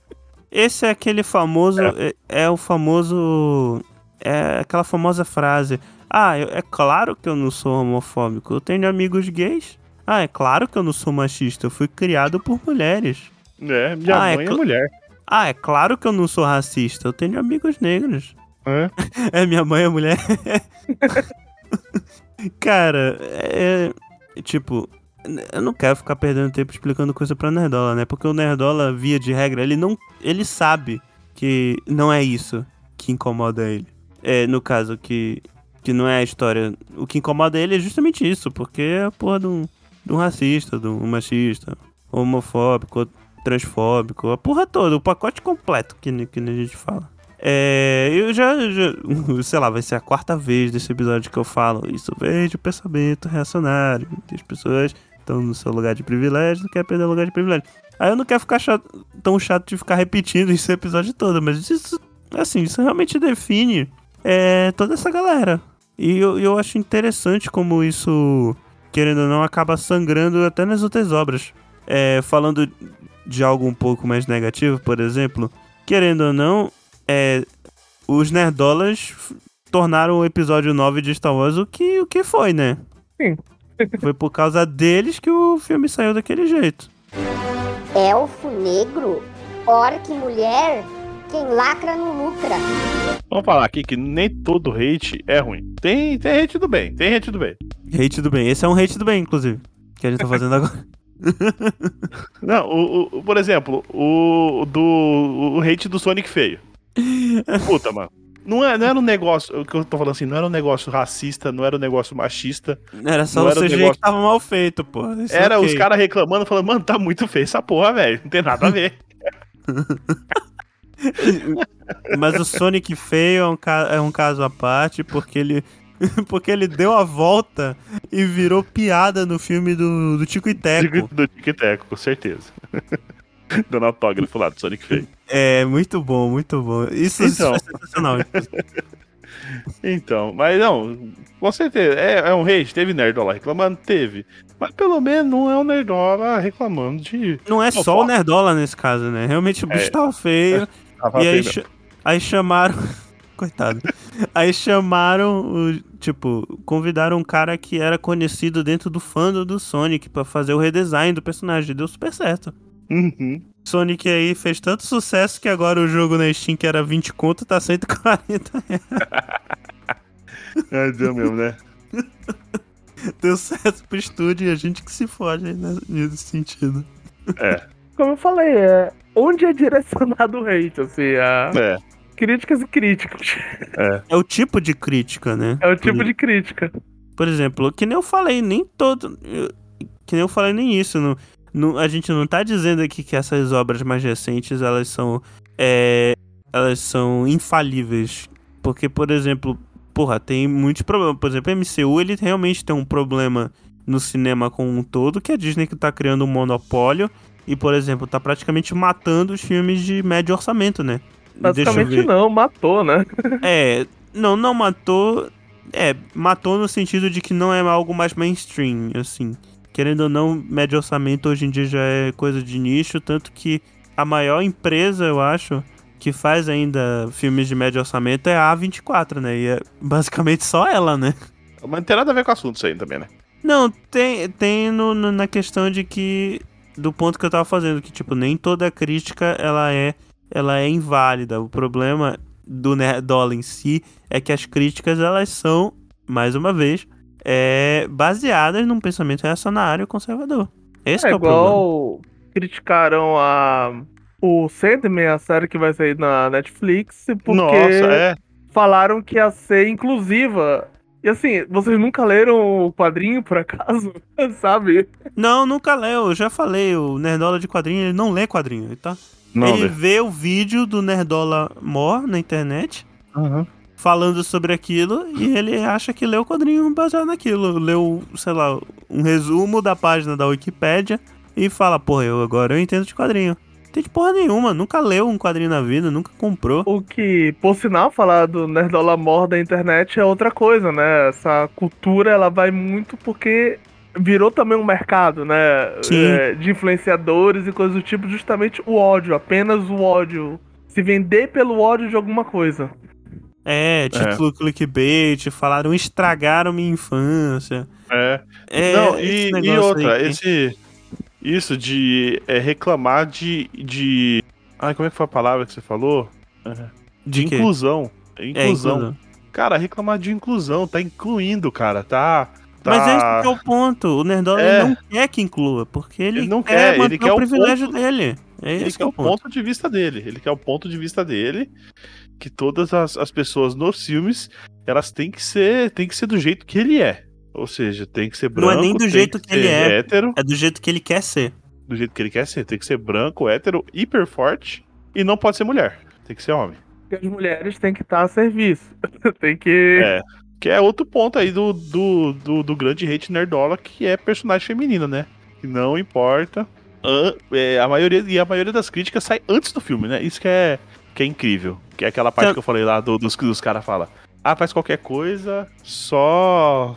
Esse é aquele famoso. É, é o famoso. É aquela famosa frase. Ah, eu- é claro que eu não sou homofóbico. Eu tenho amigos gays. Ah, é claro que eu não sou machista. Eu fui criado por mulheres. É, minha Ah, é mãe é, cl- mulher. Ah, é claro que eu não sou racista. Eu tenho amigos negros. É. É, minha mãe é mulher. Cara, é. Tipo, eu não quero ficar perdendo tempo explicando coisa pra Nerdola, né? Porque o Nerdola, via de regra, ele não. Ele sabe que não é isso que incomoda ele. É, no caso, que. Que não é a história. O que incomoda ele é justamente isso, porque é a porra de um, de um racista, de um machista, homofóbico, transfóbico, a porra toda, o pacote completo que, que a gente fala. É, eu já, já, sei lá, vai ser a quarta vez desse episódio que eu falo. Isso veio de pensamento reacionário. As pessoas estão no seu lugar de privilégio, não querem perder o lugar de privilégio. Aí eu não quero ficar chato- tão chato de ficar repetindo esse episódio todo, mas isso, assim, isso realmente define é, toda essa galera. E eu, eu acho interessante como isso, querendo ou não, acaba sangrando até nas outras obras. É, falando de algo um pouco mais negativo, por exemplo, querendo ou não, é, os nerdolas tornaram o episódio 9 de Star Wars o que, o que foi, né? Sim. Foi por causa deles que o filme saiu daquele jeito. Elfo negro, orc mulher, quem lacra não lucra. Vamos falar aqui que nem todo hate é ruim. Tem, tem hate do bem, tem hate do bem. Hate do bem. Esse é um hate do bem, inclusive. Que a gente tá fazendo agora. Não, o, o- por exemplo, o do o hate do Sonic feio. Puta, mano. Não, é, não era um negócio, o que eu tô falando assim, não era um negócio racista, não era um negócio machista. Era só o era um CGI negócio- que tava mal feito, pô. Isso é era ok. os caras reclamando, falando, mano, tá muito feio essa porra, velho. Não tem nada a ver. Mas o Sonic feio é um, ca- é um caso à parte, porque ele. Porque ele deu a volta e virou piada no filme do, do Tico e Teco. Do Tic Teco, com certeza. Dando autógrafo lá do Sonic feio. É, muito bom, muito bom. Isso, isso Então. foi sensacional. Então, mas não, com certeza, é, é um hate, teve nerdola reclamando, teve. Mas pelo menos não é um nerdola reclamando de. Não é só o Nerdola nesse caso, né? Realmente o bicho É. tava feio. Tava e aí, cha- aí chamaram. Coitado. Aí chamaram, o, tipo, convidaram um cara que era conhecido dentro do fandom do Sonic pra fazer o redesign do personagem. Deu super certo. Uhum. Sonic aí fez tanto sucesso que agora o jogo na Steam, que era 20 conto, tá 140 reais. É, deu mesmo, né? Deu certo pro estúdio e a gente que se fode aí né, nesse sentido. Como eu falei, é onde é direcionado o hate, assim, a É, críticas e críticas. É o tipo de crítica, né? É o tipo de crítica. Por exemplo, que nem eu falei, nem todo. eu- Que nem eu falei nem isso. Não, não- a gente não tá dizendo aqui que essas obras mais recentes elas são. é, elas são infalíveis. Porque, por exemplo, porra, tem muitos problemas. Por exemplo, o MCU ele realmente tem um problema no cinema como um todo, que a Disney que tá criando um monopólio. E, por exemplo, tá praticamente matando os filmes de médio orçamento, né? Basicamente não, matou, né? É, não, não matou. É, matou no sentido de que não é algo mais mainstream, assim. Querendo ou não, médio orçamento hoje em dia já é coisa de nicho, tanto que a maior empresa, eu acho, que faz ainda filmes de médio orçamento é a A24, né? E é basicamente só ela, né? mas não tem nada a ver com o assunto isso aí também, né? Não, tem, tem no, no- na questão de que. Do ponto que eu tava fazendo, que, tipo, nem toda crítica ela é, ela é inválida. O problema do Nerdola em si é que as críticas, elas são, mais uma vez, é, baseadas num pensamento reacionário conservador. Esse É que é o problema. igual criticaram a o Sandman, a série que vai sair na Netflix, porque Nossa, é. falaram que ia ser inclusiva. E assim, vocês nunca leram o quadrinho, por acaso? Sabe? Não, nunca leu. Eu já falei, o Nerdola de quadrinho, ele não lê quadrinho, tá? Não, ele vê o vídeo do Nerdola Mor na internet, Uhum. falando sobre aquilo, e ele acha que leu o quadrinho baseado naquilo. Leu, sei lá, um resumo da página da Wikipédia e fala, porra, eu agora eu entendo de quadrinho. Não Tem de porra nenhuma, nunca leu um quadrinho na vida, nunca comprou. O que, por sinal, falar do Nerdola Mor da internet é outra coisa, né? Essa cultura, ela vai muito porque virou também um mercado, né? Sim. É, de influenciadores e coisas do tipo, justamente o ódio, apenas o ódio. Se vender pelo ódio de alguma coisa. É, título clickbait, falaram estragaram minha infância. É. É, Não, esse e, e negócio outra, aí esse. Isso de é, reclamar de. de. Ai, como é que foi a palavra que você falou? de quê? inclusão. É, Inclusão. inclusão. Cara, reclamar de inclusão, tá incluindo, cara, tá. tá... Mas esse que é o ponto. O Nerdola É. não quer que inclua, porque ele, Ele não quer, quer, ele quer o privilégio ponto- dele. É Ele esse que quer é o o ponto. ponto de vista dele. Ele quer o ponto de vista dele que todas as, as pessoas nos filmes elas têm que ser têm que ser do jeito que ele é. Ou seja, tem que ser Não é branco. nem do jeito que ele ser é. hétero, É do jeito que ele quer ser. do jeito que ele quer ser. Tem que ser branco, hétero, hiper forte e não pode ser mulher. Tem que ser homem. Porque as mulheres têm que estar a serviço. tem que. É. Que é outro ponto aí do, do, do, do grande hate nerdola, que é personagem feminina, né? Que não importa. An- é, a maioria, e a maioria das críticas sai antes do filme, né? Isso que é, que é incrível. Que é aquela parte Então- que eu falei lá do- dos que os caras falam. Ah, faz qualquer coisa, só.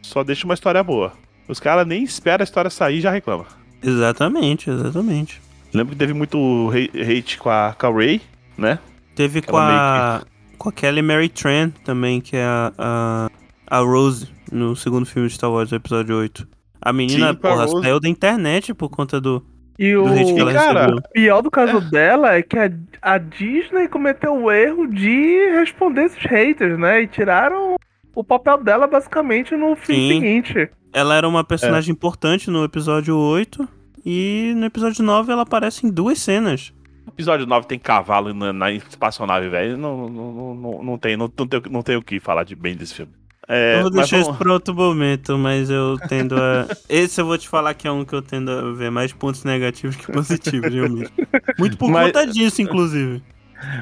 Só deixa uma história boa. Os caras nem esperam a história sair e já reclamam. Exatamente, exatamente. Lembro que teve muito hate com a, com a Ray, né? Teve com a. Com a Kelly Mary Tran também, que é a, a. a Rose, no segundo filme de Star Wars, episódio 8. A menina, Sim, porra, saiu da internet por conta do, E o ela cara, recebeu. pior do caso dela é que a, a Disney cometeu o erro de responder esses haters, né? E tiraram o papel dela basicamente no filme Sim. seguinte. Ela era uma personagem importante no episódio 8. E no episódio 9 ela aparece em duas cenas. Episódio 9 tem cavalo na, na espaçonave, velho. Não, não, não, não, não tem, não, não, tem, não tem o que falar de bem desse filme. É, eu vou deixar vamos- isso pra outro momento, mas eu tendo a. Esse eu vou te falar que é um que eu tendo a ver mais pontos negativos que positivos, realmente. Muito por Mas- conta disso, inclusive.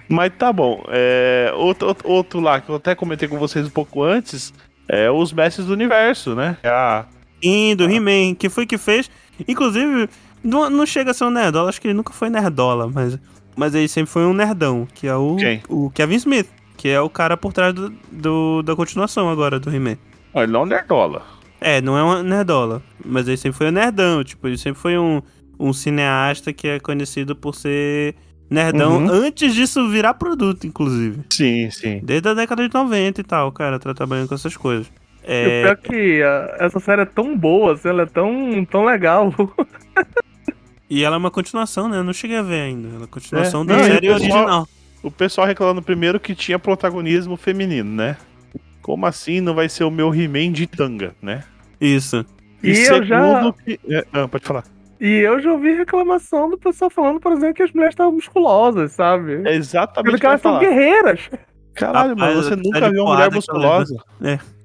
Mas tá bom. É, outro, outro- outro lá que eu até comentei com vocês um pouco antes é os Mestres do Universo, né? É a- Sim, do He-Man, que foi que fez. Inclusive, não, não chega a ser um nerdola, acho que ele nunca foi nerdola, mas, mas ele sempre foi um nerdão, que é o, Quem? o Kevin Smith, que é o cara por trás do, do- da continuação agora do He-Man. Ó, ele não é um nerdola. É, não é uma nerdola, mas ele sempre foi um nerdão, tipo, ele sempre foi um, um cineasta que é conhecido por ser nerdão Uhum. antes disso virar produto, inclusive. Sim, sim. Desde a década de 90 e tal, o cara tá trabalhando com essas coisas. E o pior É, é que ah, essa série é tão boa, assim, ela é tão, tão legal. e ela é uma continuação, né? Eu não cheguei a ver ainda. Ela é a continuação É. da Não, série pessoal- original. O pessoal reclamando primeiro que tinha protagonismo feminino, né? Como assim não vai ser o meu He-Man de tanga, né? Isso. E eu já- que- é, ah, pode falar. E eu já ouvi reclamação do pessoal falando, por exemplo, que as mulheres estavam musculosas, sabe? É exatamente Sendo o que elas são guerreiras. Caralho, Rapaz, mano, você tá nunca viu uma mulher musculosa.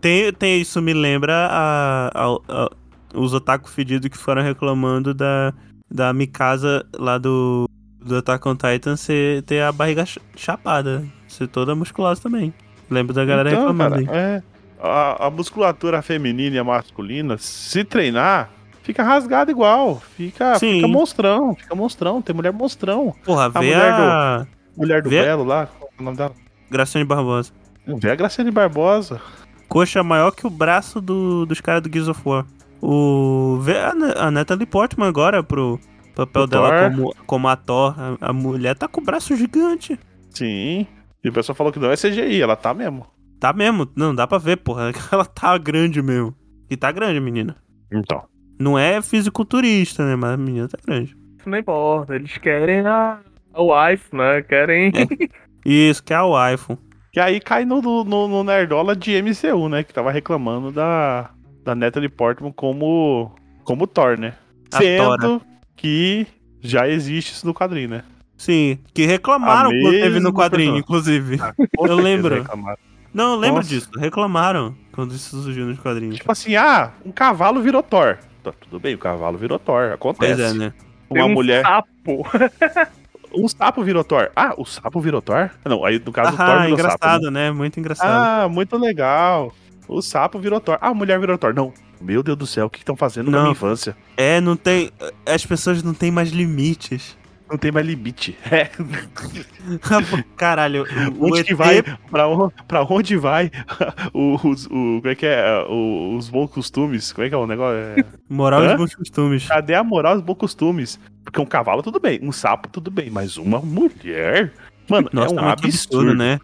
Tem, tem isso, me lembra a, a- a- os otaku fedidos que foram reclamando da, da Mikasa lá do, do Attack on Titan ser, ter a barriga ch- chapada, ser toda musculosa também. Lembro da galera Então, reclamando cara, aí. é, a, a musculatura feminina e a masculina, se treinar, fica rasgada igual. Fica, Sim. fica monstrão, fica monstrão. Tem mulher monstrão. Porra, vê mulher do- a Mulher do Vê- Belo lá, qual é o nome dela? Graciane Barbosa. Vê a Graciane Barbosa. Coxa maior que o braço do, dos caras do Gears of War. O, vê a, a Natalie Portman agora pro papel O dela Thor. como, como ator. A, a mulher tá com o braço gigante. Sim. E o pessoal falou que não é CGI, ela tá mesmo. Tá mesmo, não dá pra ver, porra. Ela tá grande mesmo. E tá grande, menina. Então. Não é fisiculturista, né? Mas a menina tá grande. Isso não importa, eles querem a, a wife, né? Querem. Isso, que é o iPhone. E aí cai no, no, no Nerdola de MCU, né? Que tava reclamando da, da Natalie Portman como, Como Thor, né? A Sendo Tora. Que já existe isso no quadrinho, né? Sim, que reclamaram quando teve no quadrinho, inclusive. Com Eu lembro. reclamaram. Não, eu lembro Nossa. disso. Reclamaram quando isso surgiu nos quadrinhos. Tipo assim, ah, um cavalo virou Thor. Tá, tudo bem, o cavalo virou Thor. Acontece. Pois é, né? Tem Uma um mulher. sapo. Um sapo virou Thor. Ah, o sapo virou Thor? Não, aí no caso o Thor Ah, virou sapo. engraçado, né? né? Muito engraçado. Ah, muito legal. O sapo virou Thor. Ah, a mulher virou Thor. Não. Meu Deus do céu, o que estão fazendo na Não. minha infância? É, não tem. As pessoas não têm mais limites. Não tem mais limite. É. Caralho, Onde ET, vai? Pra, on- pra onde vai os, o, como é que é? O- os bons costumes? Como é que é o negócio? É, moral Hã? e bons costumes. Cadê a moral e os bons costumes? Porque um cavalo, tudo bem. Um sapo, tudo bem. Mas uma mulher. Mano, Nossa, é um que absurdo, né?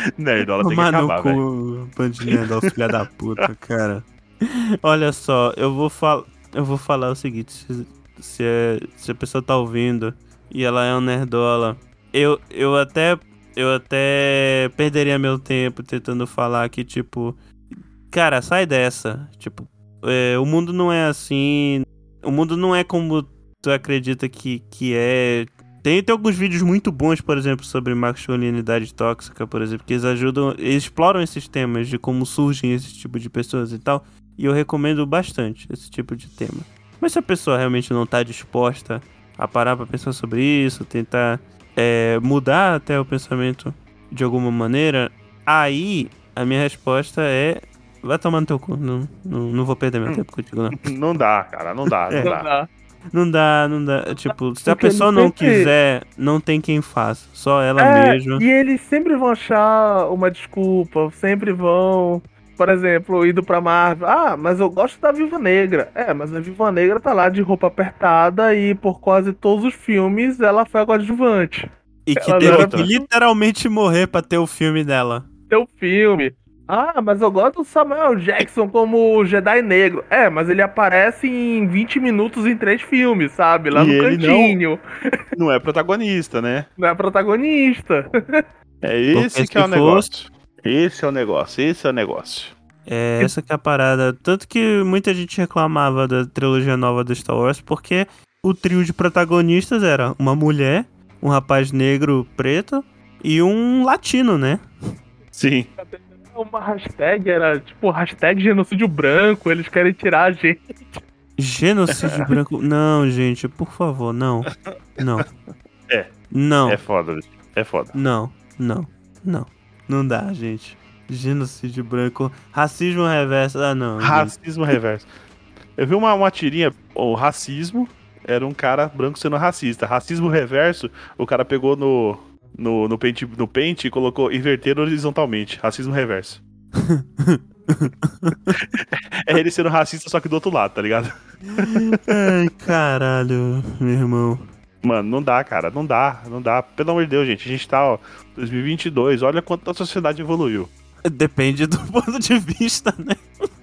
Nerdola tem que Tomar no acabar, velho. bandinha da filha da puta, cara. Olha só, eu vou, fal... eu vou falar o seguinte: se, se, é- se a pessoa tá ouvindo e ela é um nerdola, eu, eu até. Eu até perderia meu tempo tentando falar que, tipo. Cara, sai dessa. Tipo, é, o mundo não é assim. O mundo não é como tu acredita que, que é. Tem, tem alguns vídeos muito bons, por exemplo, sobre masculinidade tóxica, por exemplo, que eles ajudam, eles exploram esses temas de como surgem esse tipo de pessoas e tal. E eu recomendo bastante esse tipo de tema. Mas se a pessoa realmente não tá disposta a parar pra pensar sobre isso, tentar é, mudar até o pensamento de alguma maneira, aí a minha resposta é. Vai tomar no teu cu. Não, não, não vou perder meu tempo contigo, não. Não dá, cara, não dá, não É. Não dá. Não dá, não dá. Tipo, se a pessoa não sempre- quiser, não tem quem faça. Só ela É, mesma. e eles sempre vão achar uma desculpa, sempre vão, por exemplo, indo pra Marvel. Ah, mas eu gosto da Viva Negra. É, mas a Viva Negra tá lá de roupa apertada e por quase todos os filmes ela foi a coadjuvante. E que ela teve que literalmente morrer pra ter o filme dela. Teu filme. Ah, mas eu gosto do Samuel Jackson como Jedi Negro. É, mas ele aparece em 20 minutos em três filmes, sabe? Lá E no ele não- cantinho. Não é protagonista, né? Não é protagonista. É esse Porque que é o negócio. Esse é o negócio, esse é o negócio. É essa que é a parada. Tanto que muita gente reclamava da trilogia nova do Star Wars, porque o trio de protagonistas era uma mulher, um rapaz negro preto e um latino, né? Sim. Uma hashtag era tipo hashtag genocídio branco, eles querem tirar a gente. Genocídio branco. Não, gente, por favor, não. Não. É. Não. É foda, bicho. É foda. Não, não, não. Não dá, gente. Genocídio branco. Racismo reverso. Ah, não. gente. Racismo reverso. Eu vi uma, uma tirinha, o racismo era um cara branco sendo racista. Racismo reverso, o cara pegou no, no, no, pente, no pente e colocou inverter horizontalmente. Racismo reverso. é ele sendo racista, só que do outro lado, tá ligado? Ai, caralho, meu irmão. Mano, não dá, cara, não dá, não dá. Pelo amor de Deus, gente, a gente tá, ó, 2022, olha quanto a sociedade evoluiu. Depende do ponto de vista, né?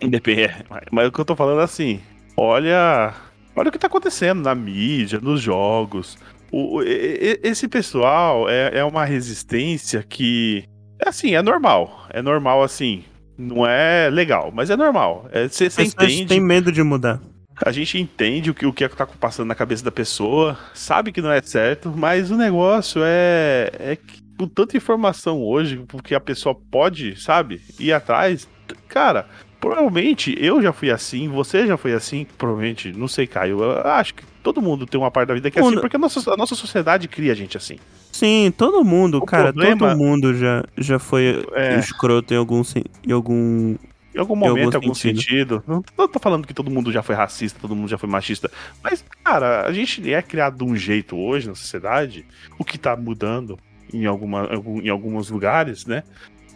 Depende, é, mas- mas o que eu tô falando é assim, olha, olha o que tá acontecendo na mídia, nos jogos. O, esse pessoal é, é uma resistência que, é assim, é normal, é normal assim, não é legal, mas é normal. Você As pessoas entende, têm medo de mudar. a gente entende o que, o que tá passando na cabeça da pessoa, sabe que não é certo, mas o negócio é, é que com tanta informação hoje, porque a pessoa pode, sabe, ir atrás, cara, provavelmente eu já fui assim, você já foi assim, provavelmente, não sei, Caio, eu acho que todo mundo tem uma parte da vida que é assim, porque a nossa, a nossa sociedade cria a gente assim. Sim, todo mundo, O cara, problema- todo mundo já, já foi É. escroto em algum, em algum. Em algum momento, em algum algum sentido. sentido. Não, não tô falando que todo mundo já foi racista, todo mundo já foi machista. Mas, cara, a gente é criado de um jeito hoje na sociedade, o que tá mudando em, alguma, algum- em alguns lugares, né?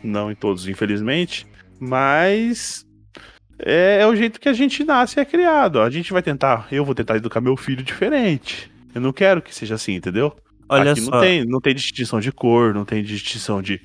Não em todos, infelizmente. Mas é, é o jeito que a gente nasce e é criado. A gente vai tentar, eu vou tentar educar meu filho diferente. Eu não quero que seja assim, entendeu? Olha Aqui só. não tem, não tem distinção de cor, não tem distinção de,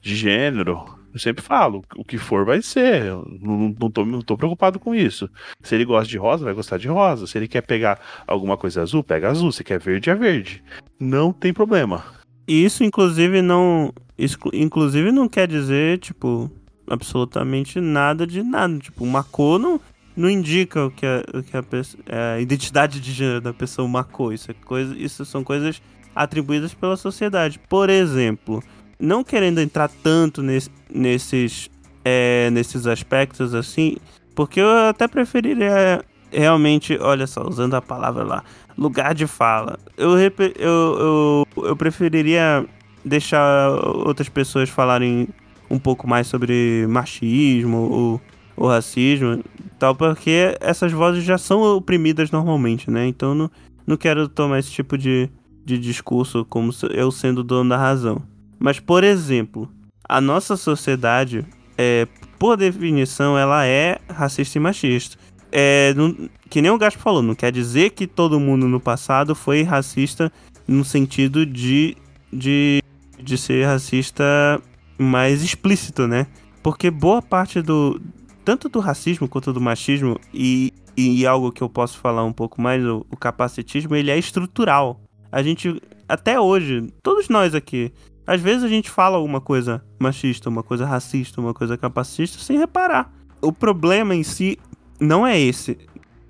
de gênero. Eu sempre falo, o que for vai ser. Eu não, não, tô, não tô preocupado com isso. Se ele gosta de rosa, vai gostar de rosa. Se ele quer pegar alguma coisa azul, pega azul. Se quer verde, é verde. Não tem problema. Isso, inclusive, não. Isso, inclusive, não quer dizer, tipo, absolutamente nada de nada. Tipo, uma cor não. não indica o que a, o que a, é, a identidade de gênero da pessoa marcou. Isso, é coisa, isso são coisas atribuídas pela sociedade. Por exemplo, não querendo entrar tanto nes- nesses, é, nesses aspectos assim, porque eu até preferiria realmente, olha só, usando a palavra lá, lugar de fala. Eu, eu, eu, eu preferiria deixar outras pessoas falarem um pouco mais sobre machismo ou, ou racismo tal, porque essas vozes já são oprimidas normalmente, né? Então não, não quero tomar esse tipo de, de discurso como eu sendo o dono da razão. Mas, por exemplo, a nossa sociedade, é, por definição, ela é racista e machista. É, não- que nem o Gaspo falou, não quer dizer que todo mundo no passado foi racista no sentido de, de, de ser racista mais explícito, né? Porque boa parte do. Tanto do racismo quanto do machismo, e, e algo que eu posso falar um pouco mais, o, o capacitismo, ele é estrutural. A gente, até hoje, todos nós aqui, às vezes a gente fala alguma coisa machista, uma coisa racista, uma coisa capacitista, sem reparar. O problema em si não é esse.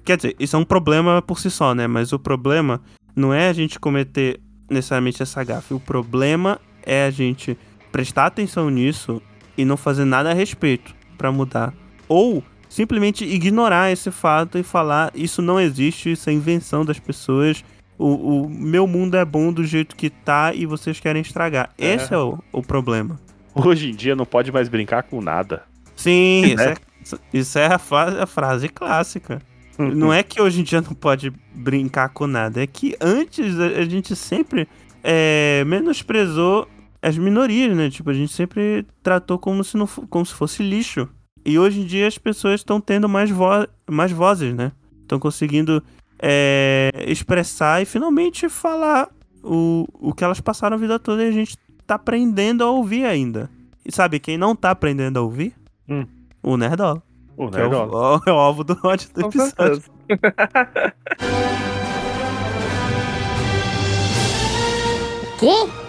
Quer dizer, isso é um problema por si só, né? Mas o problema não é a gente cometer necessariamente essa gafe. O problema é a gente prestar atenção nisso e não fazer nada a respeito pra mudar. Ou simplesmente ignorar esse fato e falar isso não existe, isso é invenção das pessoas. O, o meu mundo é bom do jeito que tá e vocês querem estragar. É. Esse é o, o problema. Hoje em dia não pode mais brincar com nada. Sim, isso, Né? é, isso é a, fa- a frase clássica. Não é que hoje em dia não pode brincar com nada, é que antes a, a gente sempre é, menosprezou as minorias, né? Tipo, a gente sempre tratou como se, não, como se fosse lixo. E hoje em dia as pessoas estão tendo mais, vo mais vozes, né? Estão conseguindo é, expressar e finalmente falar o, o que elas passaram a vida toda e a gente tá aprendendo a ouvir ainda. E sabe quem não tá aprendendo a ouvir? Hum. O Nerdola. O Que é o, Nerdola. é o alvo do ódio do Com episódio. certeza.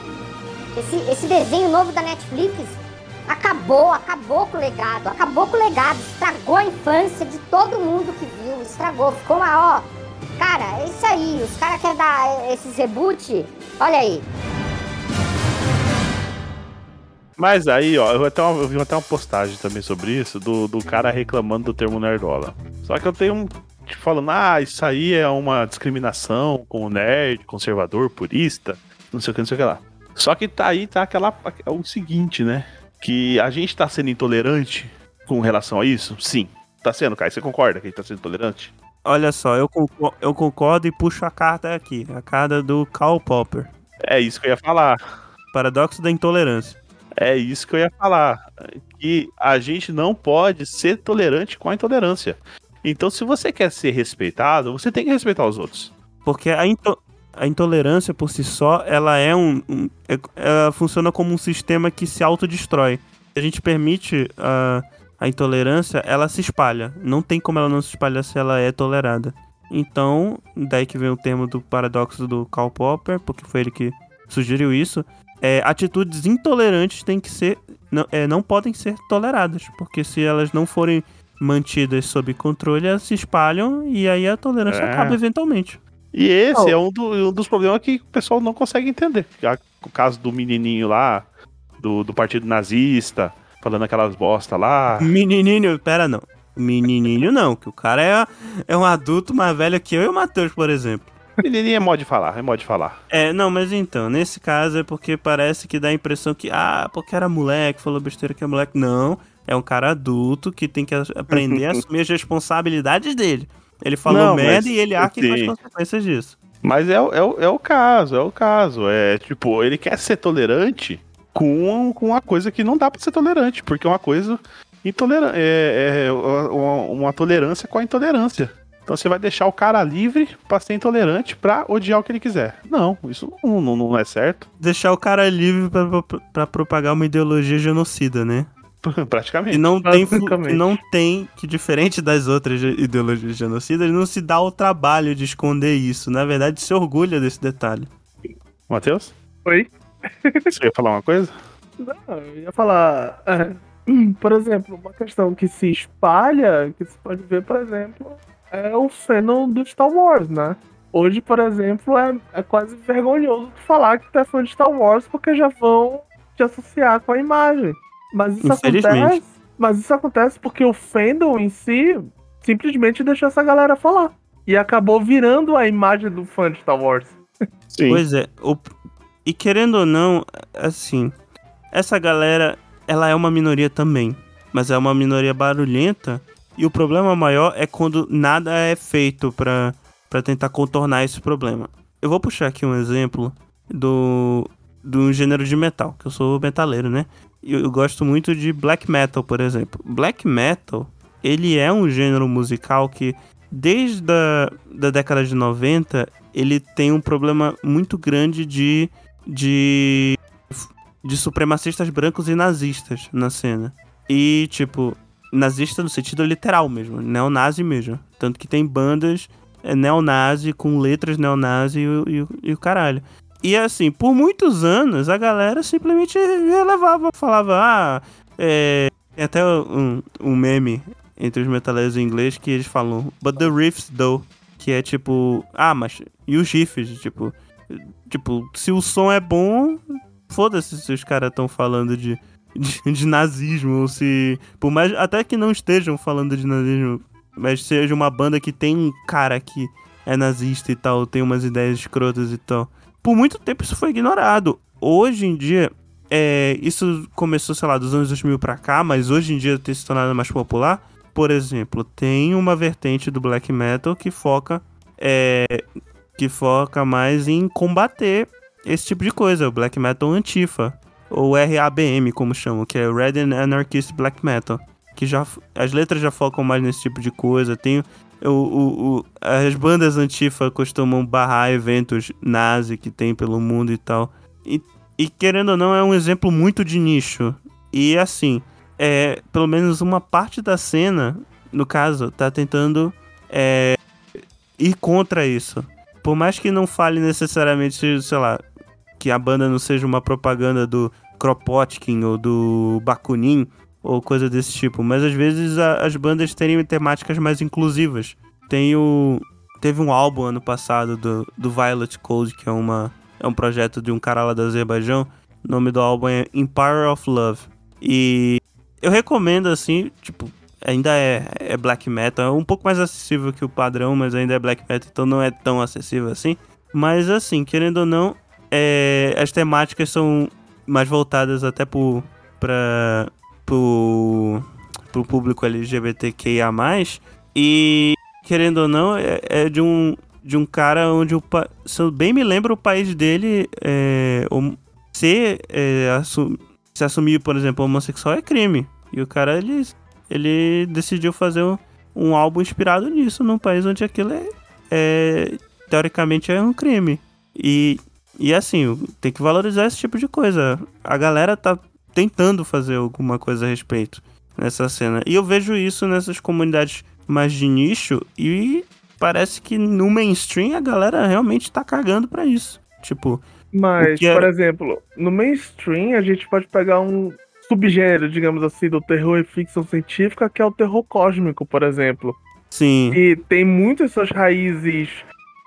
Esse, esse desenho novo da Netflix acabou, acabou com o legado, acabou com o legado, estragou a infância de todo mundo que viu, estragou, ficou uma, ó. Cara, é isso aí, os caras querem dar esses reboot, olha aí. Mas aí, ó, eu, até eu vi até uma postagem também sobre isso, do, do cara reclamando do termo nerdola. Só que eu tenho um. tipo, Falando, ah, isso aí é uma discriminação com o nerd, conservador, purista, não sei o que, não sei o que lá. Só que tá aí, tá aquela. é o seguinte, né? Que a gente tá sendo intolerante com relação a isso? Sim. Tá sendo, Kai? Você concorda que a gente tá sendo intolerante? Olha só, eu concordo, eu concordo e puxo a carta aqui. A carta do Karl Popper. É isso que eu ia falar. Paradoxo da intolerância. É isso que eu ia falar. Que a gente não pode ser tolerante com a intolerância. Então, se você quer ser respeitado, você tem que respeitar os outros. Porque a, into- a intolerância por si só, ela é um. um- é- ela funciona como um sistema que se autodestrói. Se a gente permite a, a intolerância, ela se espalha. Não tem como ela não se espalhar se ela é tolerada. Então, daí que vem o termo do paradoxo do Karl Popper, porque foi ele que sugeriu isso. É, atitudes intolerantes têm que ser. Não, é, não podem ser toleradas. Porque se elas não forem mantidas sob controle, elas se espalham e aí a tolerância É. acaba eventualmente. E esse Oh. é um, do- um dos problemas que o pessoal não consegue entender. O caso do menininho lá, do, do partido nazista, falando aquelas bosta lá. Menininho, pera não. Menininho não, que o cara é, é um adulto mais velho que eu e o Matheus, por exemplo. Menininho é modo de falar, é modo de falar. É, não, mas então, nesse caso é porque parece que dá a impressão que, ah, porque era moleque, falou besteira que é moleque. Não, é um cara adulto que tem que aprender a assumir as responsabilidades dele. Ele falou Não, merda e ele arca com as sim. consequências disso. Mas é, o- é, é o caso, é o caso. É tipo, ele quer ser tolerante com, com uma coisa que não dá pra ser tolerante, porque é uma coisa intolerante. É, é uma, uma tolerância com a intolerância. Então você vai deixar o cara livre pra ser intolerante pra odiar o que ele quiser. Não, isso não, não, não é certo. Deixar o cara livre pra, pra- pra propagar uma ideologia genocida, né? Praticamente. não tem, fu- Basicamente. que não tem, que diferente das outras ideologias genocidas, não se dá o trabalho de esconder isso. Na verdade, se orgulha desse detalhe. Matheus? Oi? Você ia falar uma coisa? Não, eu ia falar. é, Por exemplo, uma questão que se espalha, que se pode ver, por exemplo, é o fandom do Star Wars, né? Hoje, por exemplo, é, é quase vergonhoso falar que tu é fã de Star Wars porque já vão te associar com a imagem. Mas isso acontece. Mas isso acontece porque o fandom em si simplesmente deixou essa galera falar. E acabou virando a imagem do fã de Star Wars. Sim. Pois é, o- e querendo ou não, assim, essa galera, ela é uma minoria também, mas é uma minoria barulhenta, e o problema maior é quando nada é feito pra, pra tentar contornar esse problema. Eu vou puxar aqui um exemplo do, do gênero de metal, que eu sou metaleiro, né? Eu, gosto muito de black metal, por exemplo. Black metal, ele é um gênero musical que, desde a da década de 90, ele tem um problema muito grande de, de, de supremacistas brancos e nazistas na cena. E, tipo, nazista no sentido literal mesmo, neonazi mesmo. Tanto que tem bandas é, neonazi com letras neonazi e, e, e o caralho. E assim, por muitos anos a galera simplesmente relevava, falava, ah, é. Tem até um, um meme entre os metaleiros em inglês que eles falam, but the riffs though. Que é tipo, ah, mas e os riffs? Tipo, tipo, se o som é bom, foda-se se os caras estão falando de, de, de nazismo, ou se. Por mais. Até que não estejam falando de nazismo, mas seja uma banda que tem um cara que é nazista e tal, tem umas ideias escrotas e tal. Por muito tempo isso foi ignorado. Hoje em dia, é, isso começou, sei lá, dos anos 2000 pra cá, mas hoje em dia tem se tornado mais popular. Por exemplo, tem uma vertente do black metal que foca é, que foca mais em combater esse tipo de coisa, o black metal antifa, ou RABM, como chamam, que é Red Anarchist Black Metal, que já as letras já focam mais nesse tipo de coisa. Tem o, o, o- as bandas antifa costumam barrar eventos nazi que tem pelo mundo e tal. E, e querendo ou não, é um exemplo muito de nicho. E assim, é, pelo menos uma parte da cena, no caso, tá tentando é, ir contra isso. Por mais que não fale necessariamente, sei lá, que a banda não seja uma propaganda do Kropotkin ou do Bakunin ou coisa desse tipo, mas às vezes a- as bandas terem temáticas mais inclusivas. Tem o teve um álbum ano passado do, do Violet Code, que é uma é um projeto de um cara lá do Azerbaijão. O nome do álbum é Empire of Love. E eu recomendo assim, tipo, ainda é, é black metal, é um pouco mais acessível que o padrão, mas ainda é black metal, então não é tão acessível assim. Mas assim, querendo ou não, é, as temáticas são mais voltadas até pro, pra, pro, pro público LGBTQIA+. E, querendo ou não, é, é de um de um cara onde o se eu bem me lembro o país dele é, ser é, assu- se assumir por exemplo homossexual é crime e o cara ele ele decidiu fazer um, um álbum inspirado nisso num país onde aquilo é, é teoricamente é um crime e e assim tem que valorizar esse tipo de coisa a galera tá tentando fazer alguma coisa a respeito nessa cena e eu vejo isso nessas comunidades mais de nicho e parece que no mainstream a galera realmente tá cagando pra isso. Tipo, Mas, é- por exemplo, no mainstream a gente pode pegar um subgênero, digamos assim, do terror e ficção científica, que é o terror cósmico, por exemplo. sim, E tem muitas suas raízes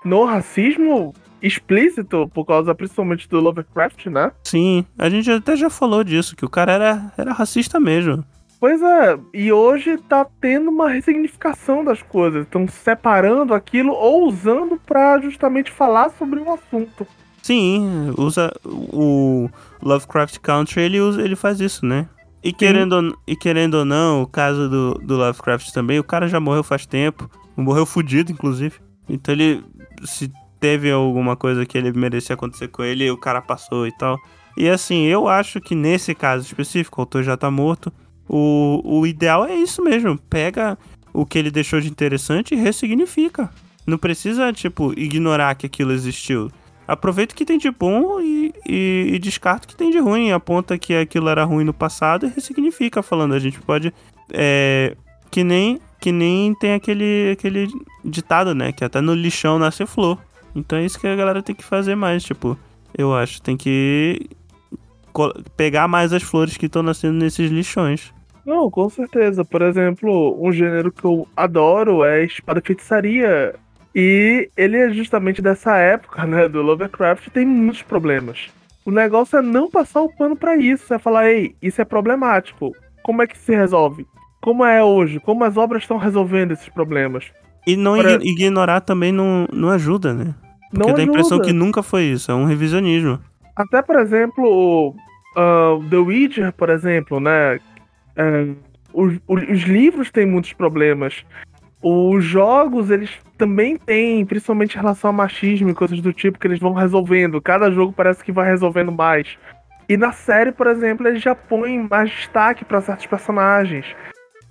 no racismo explícito, por causa principalmente do Lovecraft, né? sim. A gente até já falou disso, que o cara era, era racista mesmo. Pois é, e hoje tá tendo uma ressignificação das coisas. Estão separando aquilo ou usando pra justamente falar sobre um assunto. Sim, usa o Lovecraft Country, ele, usa, ele faz isso, né? E querendo, ou- e querendo ou não, o caso do, do Lovecraft também, o cara já morreu faz tempo. Morreu fudido, inclusive. Então ele. Se teve alguma coisa que ele merecia acontecer com ele, o cara passou e tal. E assim, eu acho que nesse caso específico, o autor já tá morto. O, o ideal é isso mesmo. Pega o que ele deixou de interessante e ressignifica. Não precisa, tipo, ignorar que aquilo existiu. Aproveita o que tem de bom e, e, e descarta o que tem de ruim. Aponta que aquilo era ruim no passado e ressignifica, falando. A gente pode. É, que nem que nem tem aquele, aquele ditado, né? Que até no lixão nasce flor. Então é isso que a galera tem que fazer mais, tipo, eu acho. Tem que pegar mais as flores que estão nascendo nesses lixões. Não, com certeza. Por exemplo, um gênero que eu adoro é espada feitiçaria. E ele é justamente dessa época, né, do Lovecraft, tem muitos problemas. O negócio é não passar o pano pra isso, é falar, ei, isso é problemático. Como é que se resolve? Como é hoje? Como as obras estão resolvendo esses problemas? E não ignorar também não, não ajuda, né? Porque Não dá a impressão que nunca foi isso, é um revisionismo. Até, por exemplo, o, ah, The Witcher, por exemplo, né? É, os, os- os livros têm muitos problemas. Os jogos, eles também têm, principalmente em relação a machismo e coisas do tipo, que eles vão resolvendo. Cada jogo parece que vai resolvendo mais. E na série, por exemplo, eles já põem mais destaque para certos personagens.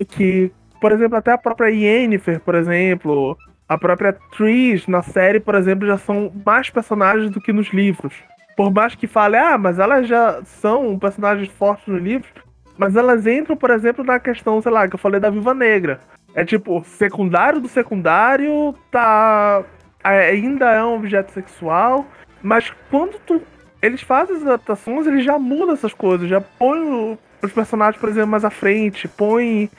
Que, por exemplo, até a própria Yennefer, por exemplo, a própria Trish na série, por exemplo, já são mais personagens do que nos livros. Por mais que fale, ah, mas elas já são personagens fortes nos livros, mas elas entram, por exemplo, na questão, sei lá, que eu falei da Viva Negra. É tipo, secundário do secundário tá. ainda é um objeto sexual, mas quando tu. Eles fazem as adaptações, eles já mudam essas coisas, já põem os personagens, por exemplo, mais à frente, põem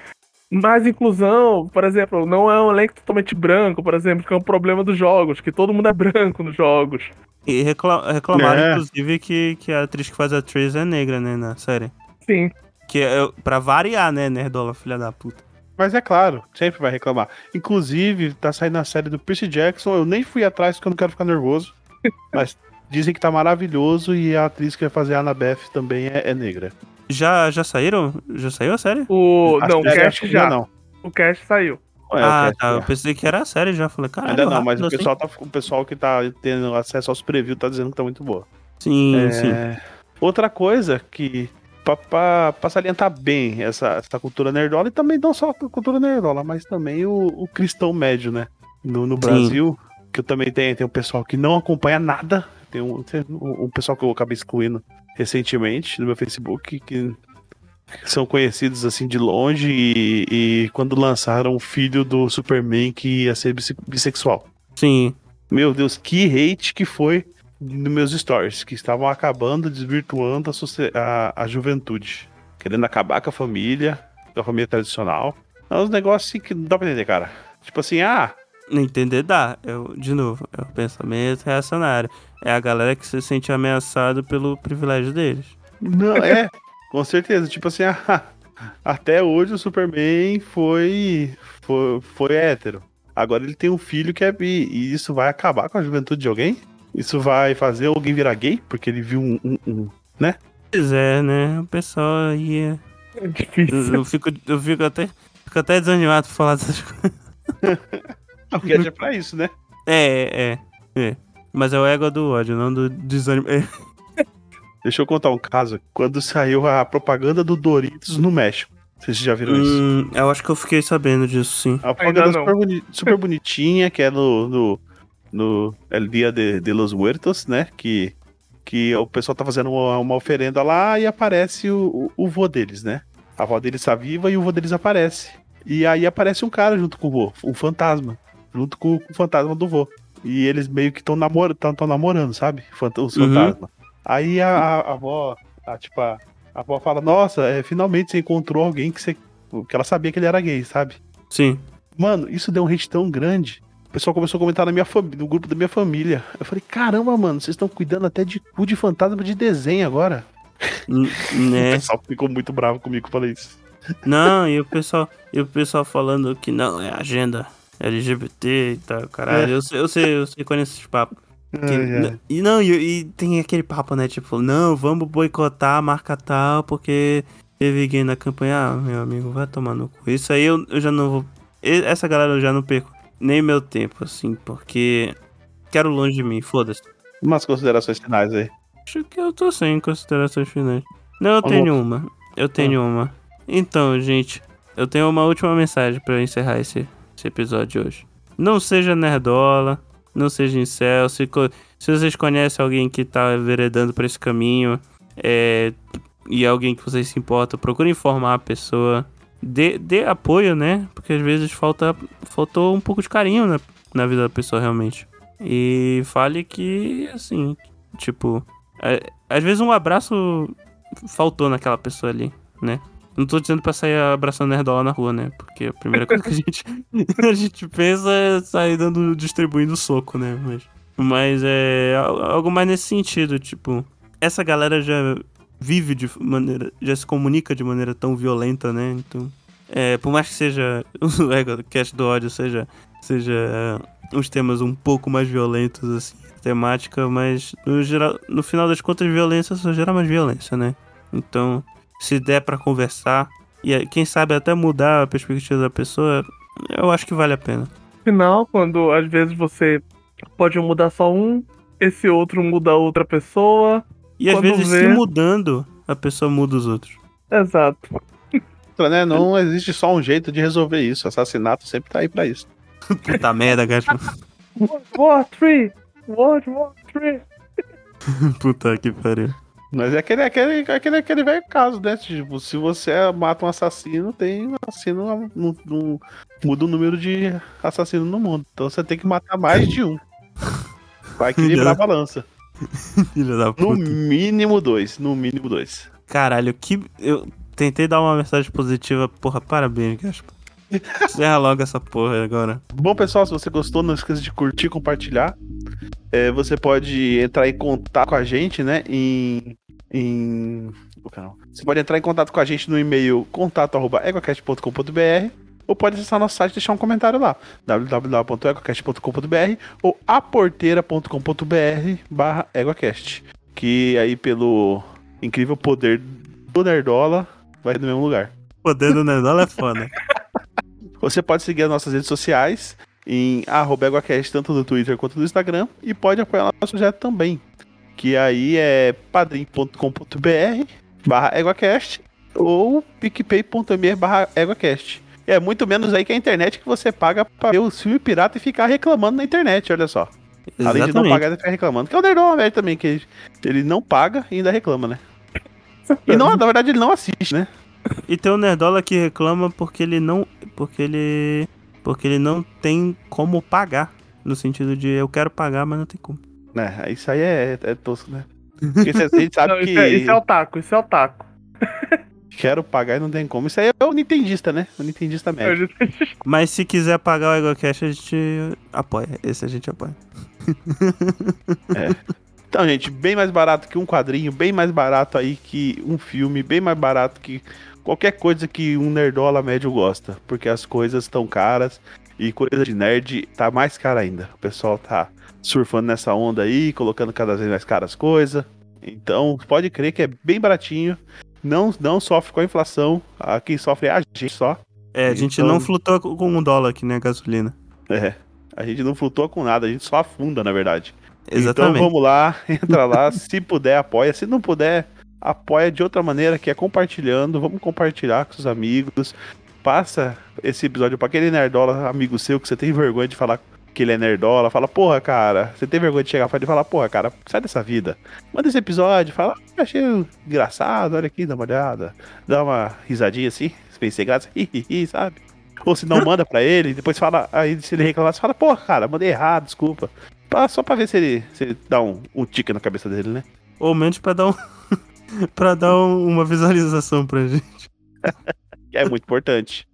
mais inclusão, por exemplo, não é um elenco totalmente branco, por exemplo, que é um problema dos jogos, que todo mundo é branco nos jogos. E recla reclamaram, É. inclusive, que, que a atriz que faz a Trace é negra, né, na série. Sim. Que é pra variar, né, Nerdola, filha da puta. Mas é claro, sempre vai reclamar. Inclusive, tá saindo a série do Percy Jackson. Eu nem fui atrás porque eu não quero ficar nervoso. Mas dizem que tá maravilhoso e a atriz que vai fazer a Annabeth também é, é negra. Já, já saíram? Já saiu a série? O. Não, o cast já. não. O cast saiu. É, ah, tá. Eu pensei que era a série já. Falei, caralho. Ainda não, mas o assim. pessoal, tá, o pessoal que tá tendo acesso aos previews tá dizendo que tá muito boa. Sim, É, sim. Outra coisa que. Pra, pra, pra salientar bem essa, essa cultura nerdola, e também não só a cultura nerdola, mas também o, o cristão médio, né? No, no Sim. Brasil, que eu também tenho, tem um pessoal que não acompanha nada. Tem um, tem um um pessoal que eu acabei excluindo recentemente no meu Facebook, que são conhecidos assim de longe e, e quando lançaram o filho do Superman que ia ser bisse- bissexual. Sim. Meu Deus, que hate que foi nos meus stories, que estavam acabando, desvirtuando a, a, a juventude. Querendo acabar com a família, com a família tradicional. É uns negócios assim que não dá pra entender, cara. Tipo assim, ah, Entender dá. Eu, de novo, é o pensamento reacionário. É a galera que se sente ameaçado pelo privilégio deles. não, é, com certeza. Tipo assim, ah, até hoje o Superman foi, foi, foi hétero. Agora ele tem um filho que é bi. E isso vai acabar com a juventude de alguém? Isso vai fazer alguém virar gay? Porque ele viu um- um- um Pois é, né? O pessoal aí é... É Eu, difícil. eu fico, eu fico até... Fico até desanimado por falar dessas coisas. Ah, porque é pra isso, né? É, é, é. Mas é o ego do ódio, não do desânimo. É. Deixa eu contar um caso. Quando saiu a propaganda do Doritos no México. Vocês já viram isso? Hum, eu acho que eu fiquei sabendo disso, sim. A propaganda super, boni- super bonitinha, que é no, no, no El Dia de, de los Muertos, né? Que, que o pessoal tá fazendo uma, uma oferenda lá e aparece o, o, o vô deles, né? A avó deles tá viva e o vô deles aparece. E aí aparece um cara junto com o vô, um fantasma. Junto com, com o fantasma do vô. E eles meio que estão namor tão, tão namorando, sabe? Fanta- Os Uhum. fantasmas. Aí a, a, a avó, a, tipo, a, a avó fala, nossa, é, finalmente você encontrou alguém que você. Que ela sabia que ele era gay, sabe? Sim. Mano, isso deu um hate tão grande. O pessoal começou a comentar na minha família, no grupo da minha família. Eu falei, caramba, mano, vocês estão cuidando até de cu de fantasma de desenho agora. O né? pessoal ficou muito bravo comigo falei isso. Não, e o pessoal, e o pessoal falando que não, é agenda LGBT e tal, caralho. Eu, sei, eu sei, eu sei quando esses papos. Que- Ai, ai. E não, e, e tem aquele papo, né? Tipo, não, vamos boicotar a marca tal porque teve gay na campanha. Ah, meu amigo, vai tomar no cu. Isso aí eu, eu já não vou. Essa galera eu já não perco nem meu tempo, assim, porque quero longe de mim, foda-se. Umas considerações finais aí. Acho que eu tô sem considerações finais. Não, eu tenho uma. Eu tenho Ah. uma. Então, gente, eu tenho uma última mensagem pra encerrar esse, esse episódio de hoje. Não seja nerdola, não seja incel. Se, se vocês conhecem alguém que tá veredando por esse caminho é, e é alguém que vocês se importam, procure informar a pessoa. Dê, dê apoio, né? Porque às vezes falta, faltou um pouco de carinho na, na vida da pessoa, realmente. E fale que, assim, tipo, é, às vezes um abraço faltou naquela pessoa ali, né? Não tô dizendo pra sair abraçando nerdola na rua, né? Porque a primeira coisa que a gente, a gente pensa é sair dando, distribuindo soco, né? Mas, mas é al- algo mais nesse sentido, tipo, essa galera já vive de maneira, já se comunica de maneira tão violenta, né? Então, é, por mais que seja o Ego Cast do ódio seja, seja uns temas um pouco mais violentos, assim, temática, mas no, geral, no final das contas, violência só gera mais violência, né? Então, se der pra conversar e aí, quem sabe até mudar a perspectiva da pessoa, eu acho que vale a pena. Final, quando às vezes você pode mudar só um, esse outro muda outra pessoa. E às vezes, vê- se mudando, a pessoa muda os outros. Exato. Outra, né? Não existe só um jeito de resolver isso. Assassinato sempre tá aí pra isso. Puta merda, gato. World War 3! World War 3! Puta que pariu. Mas é aquele, aquele, aquele, aquele velho caso, né? Tipo, se você mata um assassino, tem um assassino. Não, não muda o número de assassinos no mundo. Então você tem que matar mais de um. Vai equilibrar a balança. No mínimo dois. No mínimo dois. Caralho, que. Eu tentei dar uma mensagem positiva. Porra, parabéns, Gaspa. Encerra logo essa porra agora. Bom, pessoal, se você gostou, não esqueça de curtir e compartilhar. É, você pode entrar em contato com a gente, né? Em. em... Você pode entrar em contato com a gente no e-mail contato.egocast.com.br ou pode acessar nosso site e deixar um comentário lá. www.egocast.com.br ou aporteira.com.br barra egocast. Que aí pelo incrível poder do Nerdola vai no mesmo lugar. O poder do Nerdola é foda. Você pode seguir as nossas redes sociais em arroba EguaCast, tanto no Twitter quanto no Instagram, e pode apoiar o nosso projeto também, que aí é padrim.com.br barra EguaCast ou picpay.me barra EguaCast. É muito menos aí que a internet que você paga pra ver o filme pirata e ficar reclamando na internet, olha só. Além de não Exatamente. pagar e ficar reclamando. Que é o Nerdão velho também, que ele não paga e ainda reclama, né? E não, na verdade ele não assiste, né? E tem o Nerdola que reclama porque ele não. Porque ele. Porque ele não tem como pagar. No sentido de eu quero pagar, mas não tem como. né? Isso aí é, é tosco, né? Porque a gente sabe Não, que. isso, é, isso é o taco, isso é o taco. Quero pagar e não tem como. Isso aí é o Nintendista, né? O Nintendista médio. Mas se quiser pagar o EgoCast, a gente apoia. Esse a gente apoia. Então, gente, bem mais barato que um quadrinho, bem mais barato aí que um filme, bem mais barato que qualquer coisa que um nerdola médio gosta. Porque as coisas estão caras e coisa de nerd tá mais cara ainda. O pessoal tá surfando nessa onda aí, colocando cada vez mais caras as coisas. Então, pode crer que é bem baratinho. Não, não sofre com a inflação. A quem sofre é a gente só. É, a gente Então- não flutua com um dólar aqui, né? Gasolina. É. A gente não flutua com nada, a gente só afunda, na verdade. Exatamente. Então vamos lá, entra lá, se puder, apoia. Se não puder, apoia de outra maneira, que é compartilhando. Vamos compartilhar com seus amigos. Passa esse episódio pra aquele nerdola amigo seu que você tem vergonha de falar que ele é nerdola. Fala, porra, cara, você tem vergonha de chegar pra ele e falar, porra, cara, sai dessa vida. Manda esse episódio, fala, "Ah, achei engraçado, olha aqui, dá uma olhada. Dá uma risadinha assim, se pensei graça, sabe? Ou se não, manda pra ele, depois fala, aí se ele reclamar, você fala, porra, cara, mandei errado, desculpa. Só pra ver se ele, se ele dá um, um tique na cabeça dele, né? Ou menos pra dar um. pra dar um- uma visualização pra gente. Que é muito importante.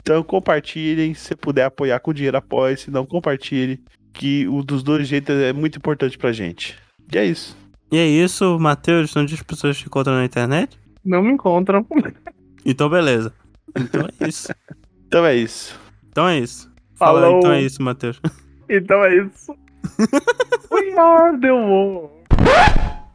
Então compartilhem, se puder apoiar com dinheiro, apoie, se não, compartilhe. Que o dos dois jeitos é muito importante pra gente. E é isso. E é isso, Matheus, onde as pessoas te encontram na internet? Não me encontram. Então, beleza. Então é isso. Então é isso. Então é isso. Fala, Falou. então é isso, Matheus. Então é isso. We are the world.